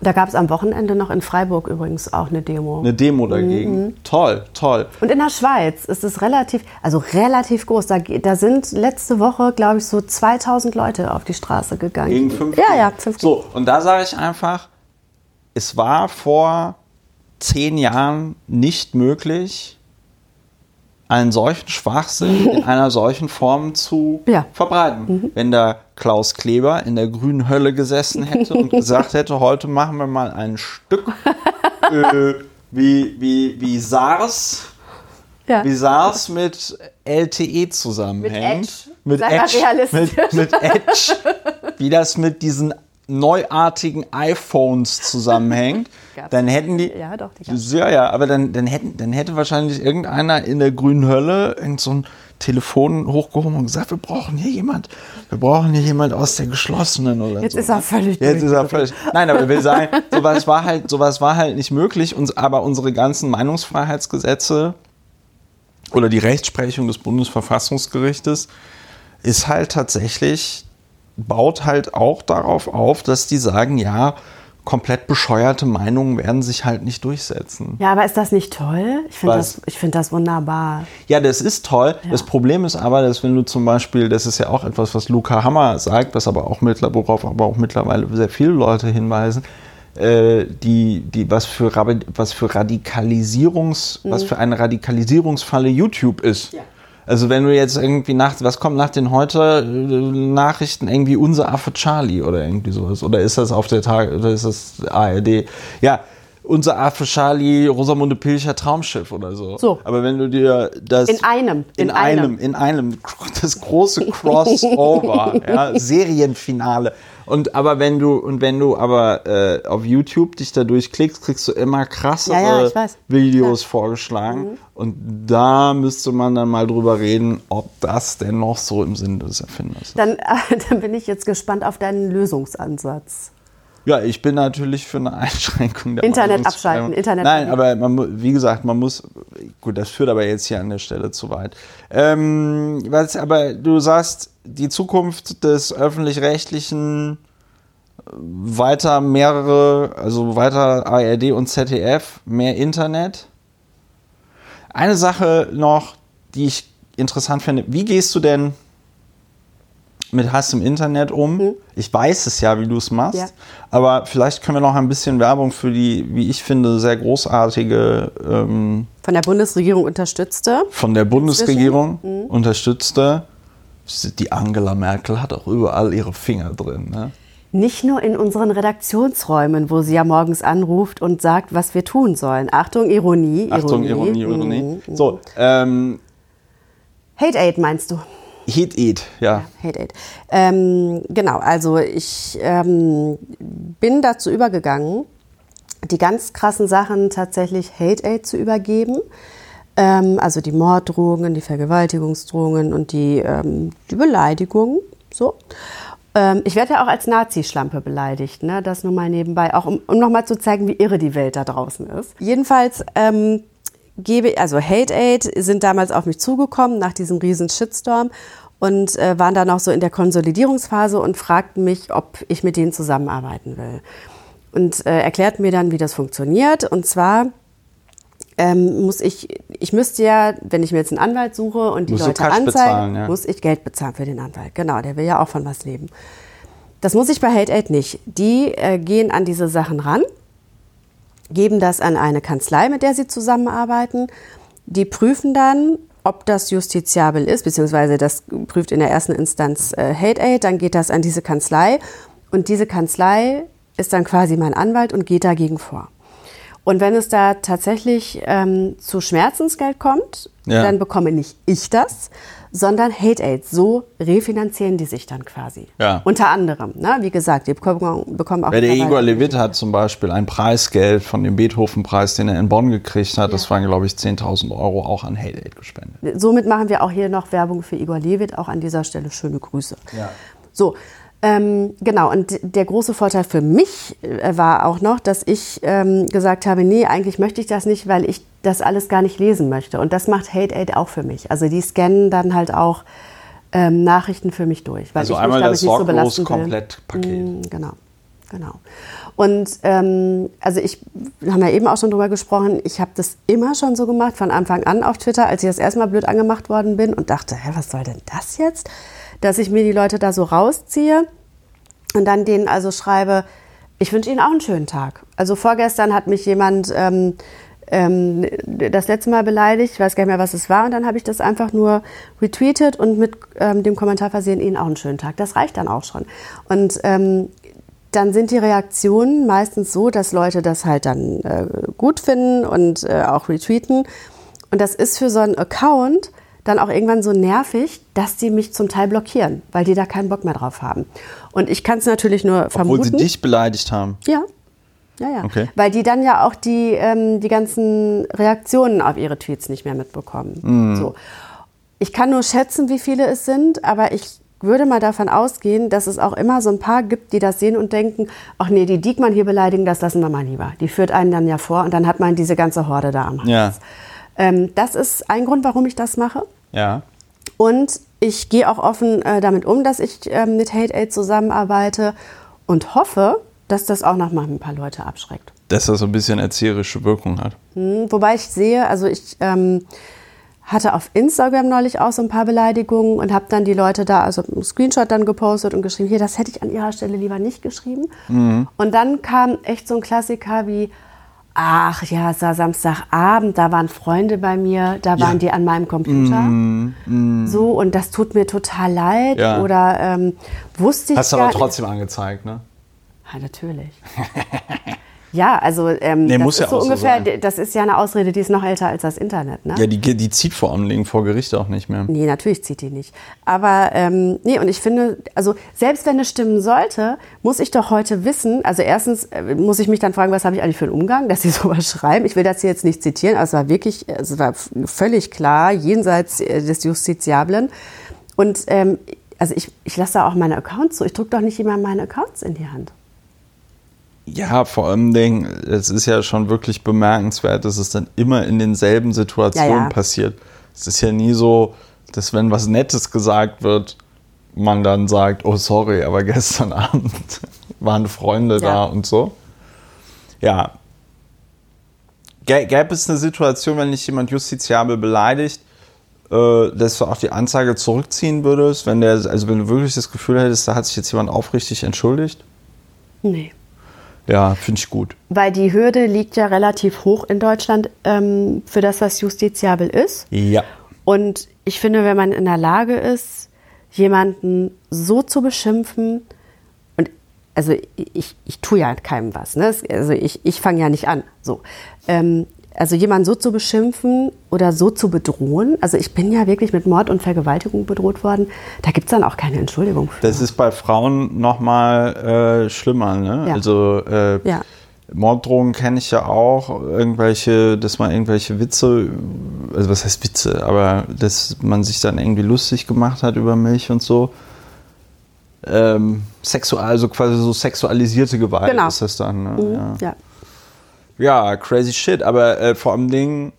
Da gab es am Wochenende noch in Freiburg übrigens auch eine Demo. Eine Demo dagegen. Mhm. Toll, toll. Und in der Schweiz ist es relativ, also relativ groß. Da, da sind letzte Woche, glaube ich, so 2000 Leute auf die Straße gegangen. Gegen 5G? Ja, ja, 5G. So, und da sage ich einfach, es war vor zehn Jahren nicht möglich, einen solchen Schwachsinn in einer solchen Form zu ja. verbreiten. Mhm. Wenn da Klaus Kleber in der grünen Hölle gesessen hätte und gesagt hätte, heute machen wir mal ein Stück äh, wie, wie, wie SARS, ja. wie SARS mit LTE zusammenhängt. Mit Edge. Mit Edge. Mit, mit Edge. wie das mit diesen neuartigen iPhones zusammenhängt, dann hätten die. Ja, doch, die Ja, ja, aber dann, dann, hätten, dann hätte wahrscheinlich irgendeiner in der grünen Hölle irgend so ein Telefon hochgehoben und gesagt, wir brauchen hier jemand, wir brauchen hier jemand aus der geschlossenen oder Jetzt so. ist er völlig. Jetzt ist er völlig. Nein, aber ich will sagen, sowas war halt, sowas war halt nicht möglich. Und, aber unsere ganzen Meinungsfreiheitsgesetze oder die Rechtsprechung des Bundesverfassungsgerichtes ist halt tatsächlich baut halt auch darauf auf, dass die sagen, ja, komplett bescheuerte Meinungen werden sich halt nicht durchsetzen. Ja, aber ist das nicht toll? Ich finde das, find das wunderbar. Ja, das ist toll. Ja. Das Problem ist aber, dass wenn du zum Beispiel, das ist ja auch etwas, was Luca Hammer sagt, was aber auch worauf aber auch mittlerweile sehr viele Leute hinweisen, äh, die, die, was für, was für Radikalisierungs, mhm. was für eine Radikalisierungsfalle YouTube ist. Ja. Also wenn du jetzt irgendwie nach, was kommt nach den heute Nachrichten irgendwie unser Affe Charlie oder irgendwie sowas? Oder ist das auf der Tag, oder ist das ARD? Ja, unser Affe Charlie, Rosamunde Pilcher Traumschiff oder so. so. Aber wenn du dir das. In einem. In, in einem, einem, in einem, das große Crossover, ja, Serienfinale. Und aber wenn du, und wenn du aber äh, auf YouTube dich da durchklickst, kriegst du immer krassere ja, ja, Videos ja. vorgeschlagen. Mhm. Und da müsste man dann mal drüber reden, ob das denn noch so im Sinne des Erfinders ist. Dann, dann bin ich jetzt gespannt auf deinen Lösungsansatz. Ja, ich bin natürlich für eine Einschränkung der Internet abschalten, Internet. Nein, aber man, wie gesagt, man muss. Gut, das führt aber jetzt hier an der Stelle zu weit. Ähm, was, aber du sagst, die Zukunft des öffentlich-rechtlichen weiter mehrere, also weiter ARD und ZDF, mehr Internet. Eine Sache noch, die ich interessant finde, wie gehst du denn mit Hass im Internet um? Mhm. Ich weiß es ja, wie du es machst, ja. aber vielleicht können wir noch ein bisschen Werbung für die, wie ich finde, sehr großartige. Ähm, von der Bundesregierung unterstützte. Von der Bundesregierung mhm. unterstützte die Angela Merkel hat auch überall ihre Finger drin. Ne? Nicht nur in unseren Redaktionsräumen, wo sie ja morgens anruft und sagt, was wir tun sollen. Achtung, Ironie. Ironie Achtung, Ironie, Ironie. Mhm. So, ähm, Hate Aid meinst du? Hate Aid, ja. Hate Aid. Ähm, genau, also ich ähm, bin dazu übergegangen, die ganz krassen Sachen tatsächlich Hate Aid zu übergeben. Ähm, also die Morddrohungen, die Vergewaltigungsdrohungen und die, ähm, die Beleidigungen. So. Ähm, ich werde ja auch als Nazi-Schlampe beleidigt, ne? das nur mal nebenbei, auch um, um nochmal zu zeigen, wie irre die Welt da draußen ist. Jedenfalls ähm, gebe, also Hate Aid sind damals auf mich zugekommen nach diesem riesen Shitstorm und äh, waren dann auch so in der Konsolidierungsphase und fragten mich, ob ich mit denen zusammenarbeiten will. Und äh, erklärten mir dann, wie das funktioniert. Und zwar ähm, muss ich, ich müsste ja, wenn ich mir jetzt einen Anwalt suche und die Leute anzeige, bezahlen, ja. muss ich Geld bezahlen für den Anwalt. Genau, der will ja auch von was leben. Das muss ich bei Hate Aid nicht. Die äh, gehen an diese Sachen ran, geben das an eine Kanzlei, mit der sie zusammenarbeiten. Die prüfen dann, ob das justiziabel ist, beziehungsweise das prüft in der ersten Instanz äh, Hate Aid, dann geht das an diese Kanzlei und diese Kanzlei ist dann quasi mein Anwalt und geht dagegen vor. Und wenn es da tatsächlich ähm, zu Schmerzensgeld kommt, Ja. dann bekomme nicht ich das, sondern Hate Aid. So refinanzieren die sich dann quasi. Ja. Unter anderem. Ne? Wie gesagt, die bekommen, bekommen auch. Ja, der Igor Levit hat zum Beispiel ein Preisgeld von dem Beethoven-Preis, den er in Bonn gekriegt hat. Das waren, glaube ich, 10.000 Euro auch an Hate Aid gespendet. Somit machen wir auch hier noch Werbung für Igor Levit. Auch an dieser Stelle schöne Grüße. Ja. So, ähm, genau. Und der große Vorteil für mich äh, war auch noch, dass ich ähm, gesagt habe, nee, eigentlich möchte ich das nicht, weil ich das alles gar nicht lesen möchte. Und das macht Hate Aid auch für mich. Also die scannen dann halt auch ähm, Nachrichten für mich durch. Weil Also ich mich einmal das nicht so sorglos belasten will. Komplettpaket. Mm, Genau, genau. Und ähm, also ich, wir haben ja eben auch schon drüber gesprochen, ich habe das immer schon so gemacht, von Anfang an auf Twitter, als ich das erstmal blöd angemacht worden bin und dachte, hä, was soll denn das jetzt? Dass ich mir die Leute da so rausziehe und dann denen also schreibe, ich wünsche Ihnen auch einen schönen Tag. Also vorgestern hat mich jemand ähm, ähm, das letzte Mal beleidigt, ich weiß gar nicht mehr, was es war, und dann habe ich das einfach nur retweetet und mit ähm, dem Kommentar versehen, Ihnen auch einen schönen Tag. Das reicht dann auch schon. Und ähm, dann sind die Reaktionen meistens so, dass Leute das halt dann äh, gut finden und äh, auch retweeten. Und das ist für so einen Account dann auch irgendwann so nervig, dass die mich zum Teil blockieren, weil die da keinen Bock mehr drauf haben. Und ich kann es natürlich nur vermuten. Obwohl sie dich beleidigt haben. Ja. Ja, ja. Okay. Weil die dann ja auch die, ähm, die ganzen Reaktionen auf ihre Tweets nicht mehr mitbekommen. Mhm. So. Ich kann nur schätzen, wie viele es sind, aber ich würde mal davon ausgehen, dass es auch immer so ein paar gibt, die das sehen und denken, ach nee, die Diekmann hier beleidigen, das lassen wir mal lieber. Die führt einen dann ja vor und dann hat man diese ganze Horde da am Hals. Ja. Ähm, das ist ein Grund, warum ich das mache. Ja. Und ich gehe auch offen äh, damit um, dass ich ähm, mit Hate Aid zusammenarbeite und hoffe, dass das auch noch mal ein paar Leute abschreckt. Dass das so ein bisschen erzieherische Wirkung hat. Hm, Wobei ich sehe, also ich ähm, hatte auf Instagram neulich auch so ein paar Beleidigungen und habe dann die Leute da, also einen Screenshot dann gepostet und geschrieben, hier, das hätte ich an ihrer Stelle lieber nicht geschrieben. Und dann kam echt so ein Klassiker wie, ach ja, es war Samstagabend, da waren Freunde bei mir, da waren die an meinem Computer. So, und das tut mir total leid. Ja. Oder ähm, wusste ich Hast du aber trotzdem angezeigt, ne? Ja, natürlich. ja, also ähm, Nee, das ist ja so so ungefähr, sein. das ist ja eine Ausrede, die ist noch älter als das Internet, ne? Ja, die, die zieht vor allen Dingen vor Gericht auch nicht mehr. Nee, natürlich zieht die nicht. Aber ähm, nee, und ich finde, also selbst wenn es stimmen sollte, muss ich doch heute wissen, also erstens äh, muss ich mich dann fragen, was habe ich eigentlich für einen Umgang, dass sie sowas schreiben. Ich will das hier jetzt nicht zitieren, aber es war wirklich, es war völlig klar, jenseits äh, des Justiziablen. Und ähm, also ich, ich lasse da auch meine Accounts zu. Ich drücke doch nicht jemandem meine Accounts in die Hand. Ja, vor allem Dingen, es ist ja schon wirklich bemerkenswert, dass es dann immer in denselben Situationen Ja, ja. passiert. Es ist ja nie so, dass wenn was Nettes gesagt wird, man dann sagt, oh sorry, aber gestern Abend waren Freunde da Ja. und so. Ja. Gä- Gäbe es eine Situation, wenn dich jemand justiziabel beleidigt, äh, dass du auch die Anzeige zurückziehen würdest, wenn der, also wenn du wirklich das Gefühl hättest, da hat sich jetzt jemand aufrichtig entschuldigt? Nee. Ja, finde ich gut. Weil die Hürde liegt ja relativ hoch in Deutschland ähm, für das, was justiziabel ist. Ja. Und ich finde, wenn man in der Lage ist, jemanden so zu beschimpfen, und also ich, ich tue ja keinem was. Ne? Also ich, ich fange ja nicht an. So. Ähm, also jemanden so zu beschimpfen oder so zu bedrohen, also ich bin ja wirklich mit Mord und Vergewaltigung bedroht worden, da gibt es dann auch keine Entschuldigung für. Das ist bei Frauen nochmal äh, schlimmer, ne? Ja. Also äh, Ja. Morddrohungen kenne ich ja auch, irgendwelche, dass man irgendwelche Witze, also was heißt Witze, aber dass man sich dann irgendwie lustig gemacht hat über mich und so. Ähm, sexual, also quasi so sexualisierte Gewalt Genau. ist das dann. Ne? Mhm, Ja. ja. Ja, crazy shit. Aber äh, vor allem Dingen,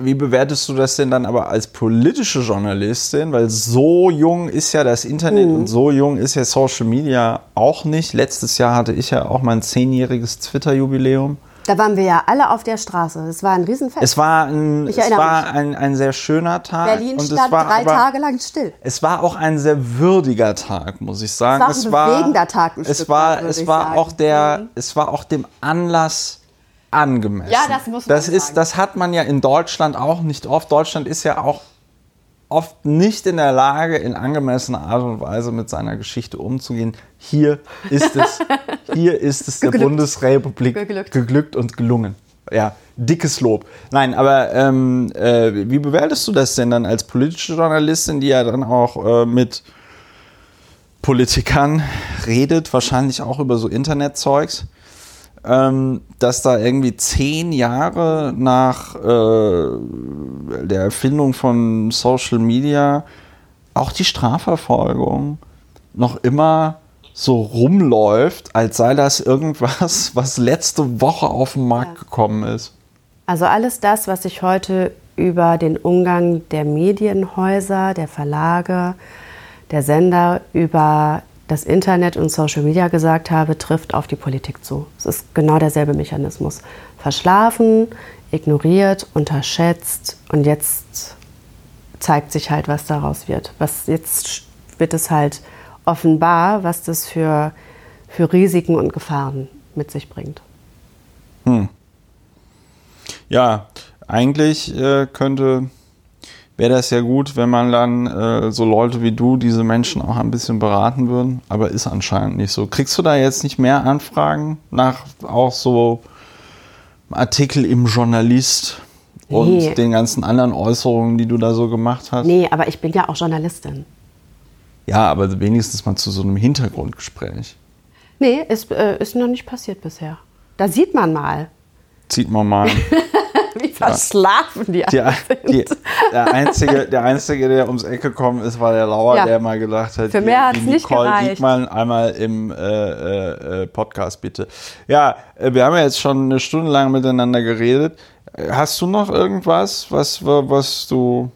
wie bewertest du das denn dann aber als politische Journalistin? Weil so jung ist ja das Internet Mhm. und so jung ist ja Social Media auch nicht. Letztes Jahr hatte ich ja auch mein zehnjähriges Twitter-Jubiläum. Da waren wir ja alle auf der Straße. Das war ein Riesenfest. Es war, ein, es war ein, ein sehr schöner Tag. Berlin und stand es war drei aber, Tage lang still. Es war auch ein sehr würdiger Tag, muss ich sagen. Es war ein bewegender Tag Es Stück war, es war sagen. Mhm. auch der, es war auch dem Anlass angemessen. Ja, das muss man das ist, sagen. Das hat man ja in Deutschland auch nicht oft. Deutschland ist ja auch oft nicht in der Lage, in angemessener Art und Weise mit seiner Geschichte umzugehen. Hier ist es, hier ist es der Geglückt. Bundesrepublik Geglückt. geglückt und gelungen. Ja, dickes Lob. Nein, aber ähm, äh, wie bewertest du das denn dann als politische Journalistin, die ja dann auch äh, mit Politikern redet, wahrscheinlich auch über so Internetzeugs, ähm, dass da irgendwie zehn Jahre nach äh, der Erfindung von Social Media auch die Strafverfolgung noch immer so rumläuft, als sei das irgendwas, was letzte Woche auf den Markt gekommen ist. Also alles das, was ich heute über den Umgang der Medienhäuser, der Verlage, der Sender über das Internet und Social Media gesagt habe, trifft auf die Politik zu. Es ist genau derselbe Mechanismus. Verschlafen, ignoriert, unterschätzt und jetzt zeigt sich halt, was daraus wird. Was jetzt wird es halt offenbar, was das für, für Risiken und Gefahren mit sich bringt. Ja, eigentlich äh, könnte, wäre das ja gut, wenn man dann äh, so Leute wie du diese Menschen auch ein bisschen beraten würden, aber ist anscheinend nicht so. Kriegst du da jetzt nicht mehr Anfragen nach auch so Artikel im Journalist und Nee. den ganzen anderen Äußerungen, die du da so gemacht hast? Nee, aber ich bin ja auch Journalistin. Ja, aber wenigstens mal zu so einem Hintergrundgespräch. Nee, ist, äh, ist noch nicht passiert bisher. Da sieht man mal, Zieht man mal. wie verschlafen die Die, alle die, der, Einzige, der Einzige, der ums Ecke gekommen ist, war der Lauer, Ja. der mal gedacht hat, Für mehr hat's die nicht Nicole gereicht. Diekmann einmal im äh, äh, äh, Podcast bitte. Ja, äh, wir haben ja jetzt schon eine Stunde lang miteinander geredet. Hast du noch irgendwas, was, was du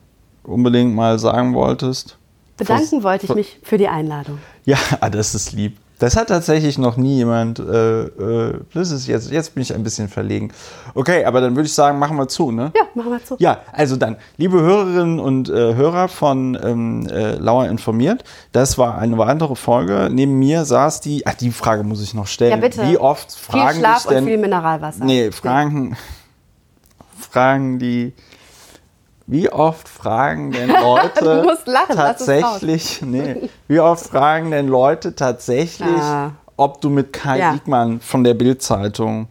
unbedingt mal sagen wolltest? Bedanken wollte ich mich für die Einladung. Ja, ah, das ist lieb. Das hat tatsächlich noch nie jemand. Äh, äh, das ist jetzt, jetzt bin ich ein bisschen verlegen. Okay, aber dann würde ich sagen, machen wir zu, ne? Ja, machen wir zu. Ja, also dann, liebe Hörerinnen und äh, Hörer von ähm, äh, Lauer informiert, das war eine weitere Folge. Neben mir saß die, ach, die Frage muss ich noch stellen. Ja, bitte. Wie oft Viel fragen Schlaf dich denn, und viel Mineralwasser. nee, fragen, fragen die, wie oft fragen denn Leute lachen, tatsächlich, nee, wie oft fragen denn Leute tatsächlich, Ah. ob du mit Kai Ja. Diekmann von der Bild-Zeitung,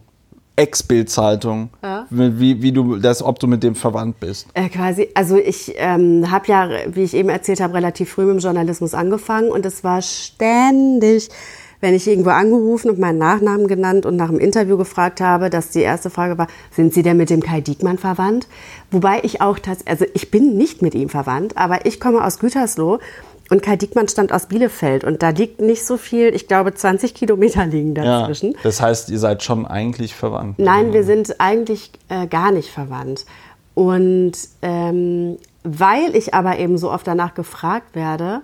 Ex-Bild-Zeitung, Ja. wie, wie du das, ob du mit dem verwandt bist? Äh, quasi, also ich ähm, habe ja, wie ich eben erzählt habe, relativ früh mit dem Journalismus angefangen und es war ständig, wenn ich irgendwo angerufen und meinen Nachnamen genannt und nach einem Interview gefragt habe, dass die erste Frage war, sind Sie denn mit dem Kai Diekmann verwandt? Wobei ich auch tatsächlich, also ich bin nicht mit ihm verwandt, aber ich komme aus Gütersloh und Kai Diekmann stammt aus Bielefeld und da liegt nicht so viel, ich glaube 20 Kilometer liegen dazwischen. Ja, das heißt, ihr seid schon eigentlich verwandt. Nein, wir sind eigentlich äh, gar nicht verwandt. Und ähm, weil ich aber eben so oft danach gefragt werde,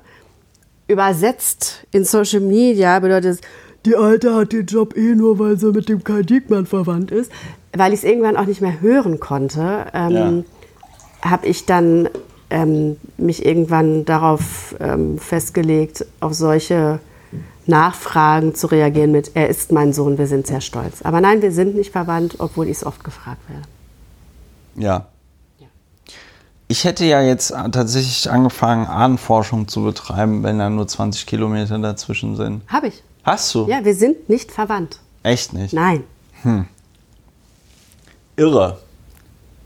übersetzt in Social Media bedeutet es, die Alte hat den Job eh nur, weil sie mit dem Kai Diekmann verwandt ist. Weil ich es irgendwann auch nicht mehr hören konnte, ähm, habe ich dann ähm, mich irgendwann darauf ähm, festgelegt, auf solche Nachfragen zu reagieren mit, er ist mein Sohn, wir sind sehr stolz. Aber nein, wir sind nicht verwandt, obwohl ich es oft gefragt werde. Ja. Ich hätte ja jetzt tatsächlich angefangen, Ahnenforschung zu betreiben, wenn da nur 20 Kilometer dazwischen sind. Habe ich. Hast du? Ja, wir sind nicht verwandt. Echt nicht? Nein. Irre.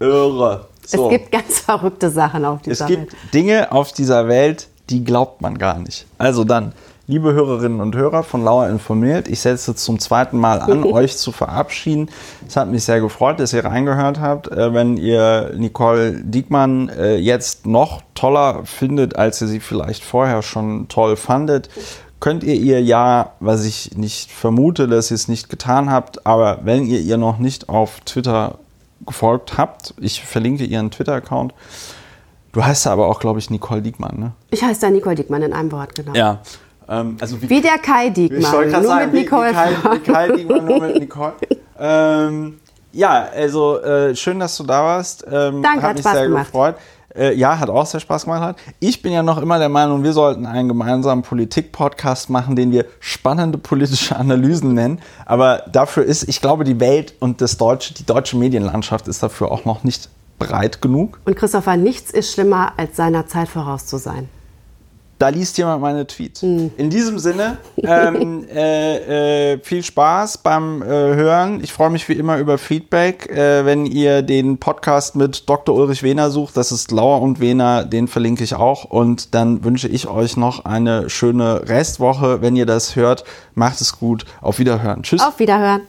Irre. So. Es gibt ganz verrückte Sachen auf Es dieser gibt Welt. Dinge auf dieser Welt, die glaubt man gar nicht. Also dann, liebe Hörerinnen und Hörer von Lauer informiert, ich setze zum zweiten Mal an, euch zu verabschieden. Es hat mich sehr gefreut, dass ihr reingehört habt. Äh, Wenn ihr Nicole Diekmann äh, jetzt noch toller findet, als ihr sie vielleicht vorher schon toll fandet, könnt ihr ihr ja, was ich nicht vermute, dass ihr es nicht getan habt, aber wenn ihr ihr noch nicht auf Twitter gefolgt habt, ich verlinke ihren Twitter-Account, Du heißt aber auch, glaube ich, Nicole Diekmann, ne? Ich heiße da Nicole Diekmann in einem Wort, genau. Ja. Ähm, also wie, Wie der Kai Diekmann, nur sagen, mit Nicole. Wie, wie Kai, wie Kai Diekmann, nur mit Nicole. ähm, ja, also äh, schön, dass du da warst. Ähm, Danke, hat hat mich Spaß sehr gemacht. gefreut. Äh, ja, hat auch sehr Spaß gemacht. Hat. Ich bin ja noch immer der Meinung, wir sollten einen gemeinsamen Politik-Podcast machen, den wir spannende politische Analysen nennen. Aber dafür ist, ich glaube, die Welt und das deutsche, die deutsche Medienlandschaft ist dafür auch noch nicht breit genug. Und Christopher, nichts ist schlimmer, als seiner Zeit voraus zu sein. Da liest jemand meine Tweets. Hm. In diesem Sinne, ähm, äh, äh, viel Spaß beim äh, Hören. Ich freue mich wie immer über Feedback. Äh, wenn ihr den Podcast mit Dr. Ulrich Wehner sucht, das ist Lauer und Wehner, den verlinke ich auch. Und dann wünsche ich euch noch eine schöne Restwoche. Wenn ihr das hört, macht es gut. Auf Wiederhören. Tschüss. Auf Wiederhören.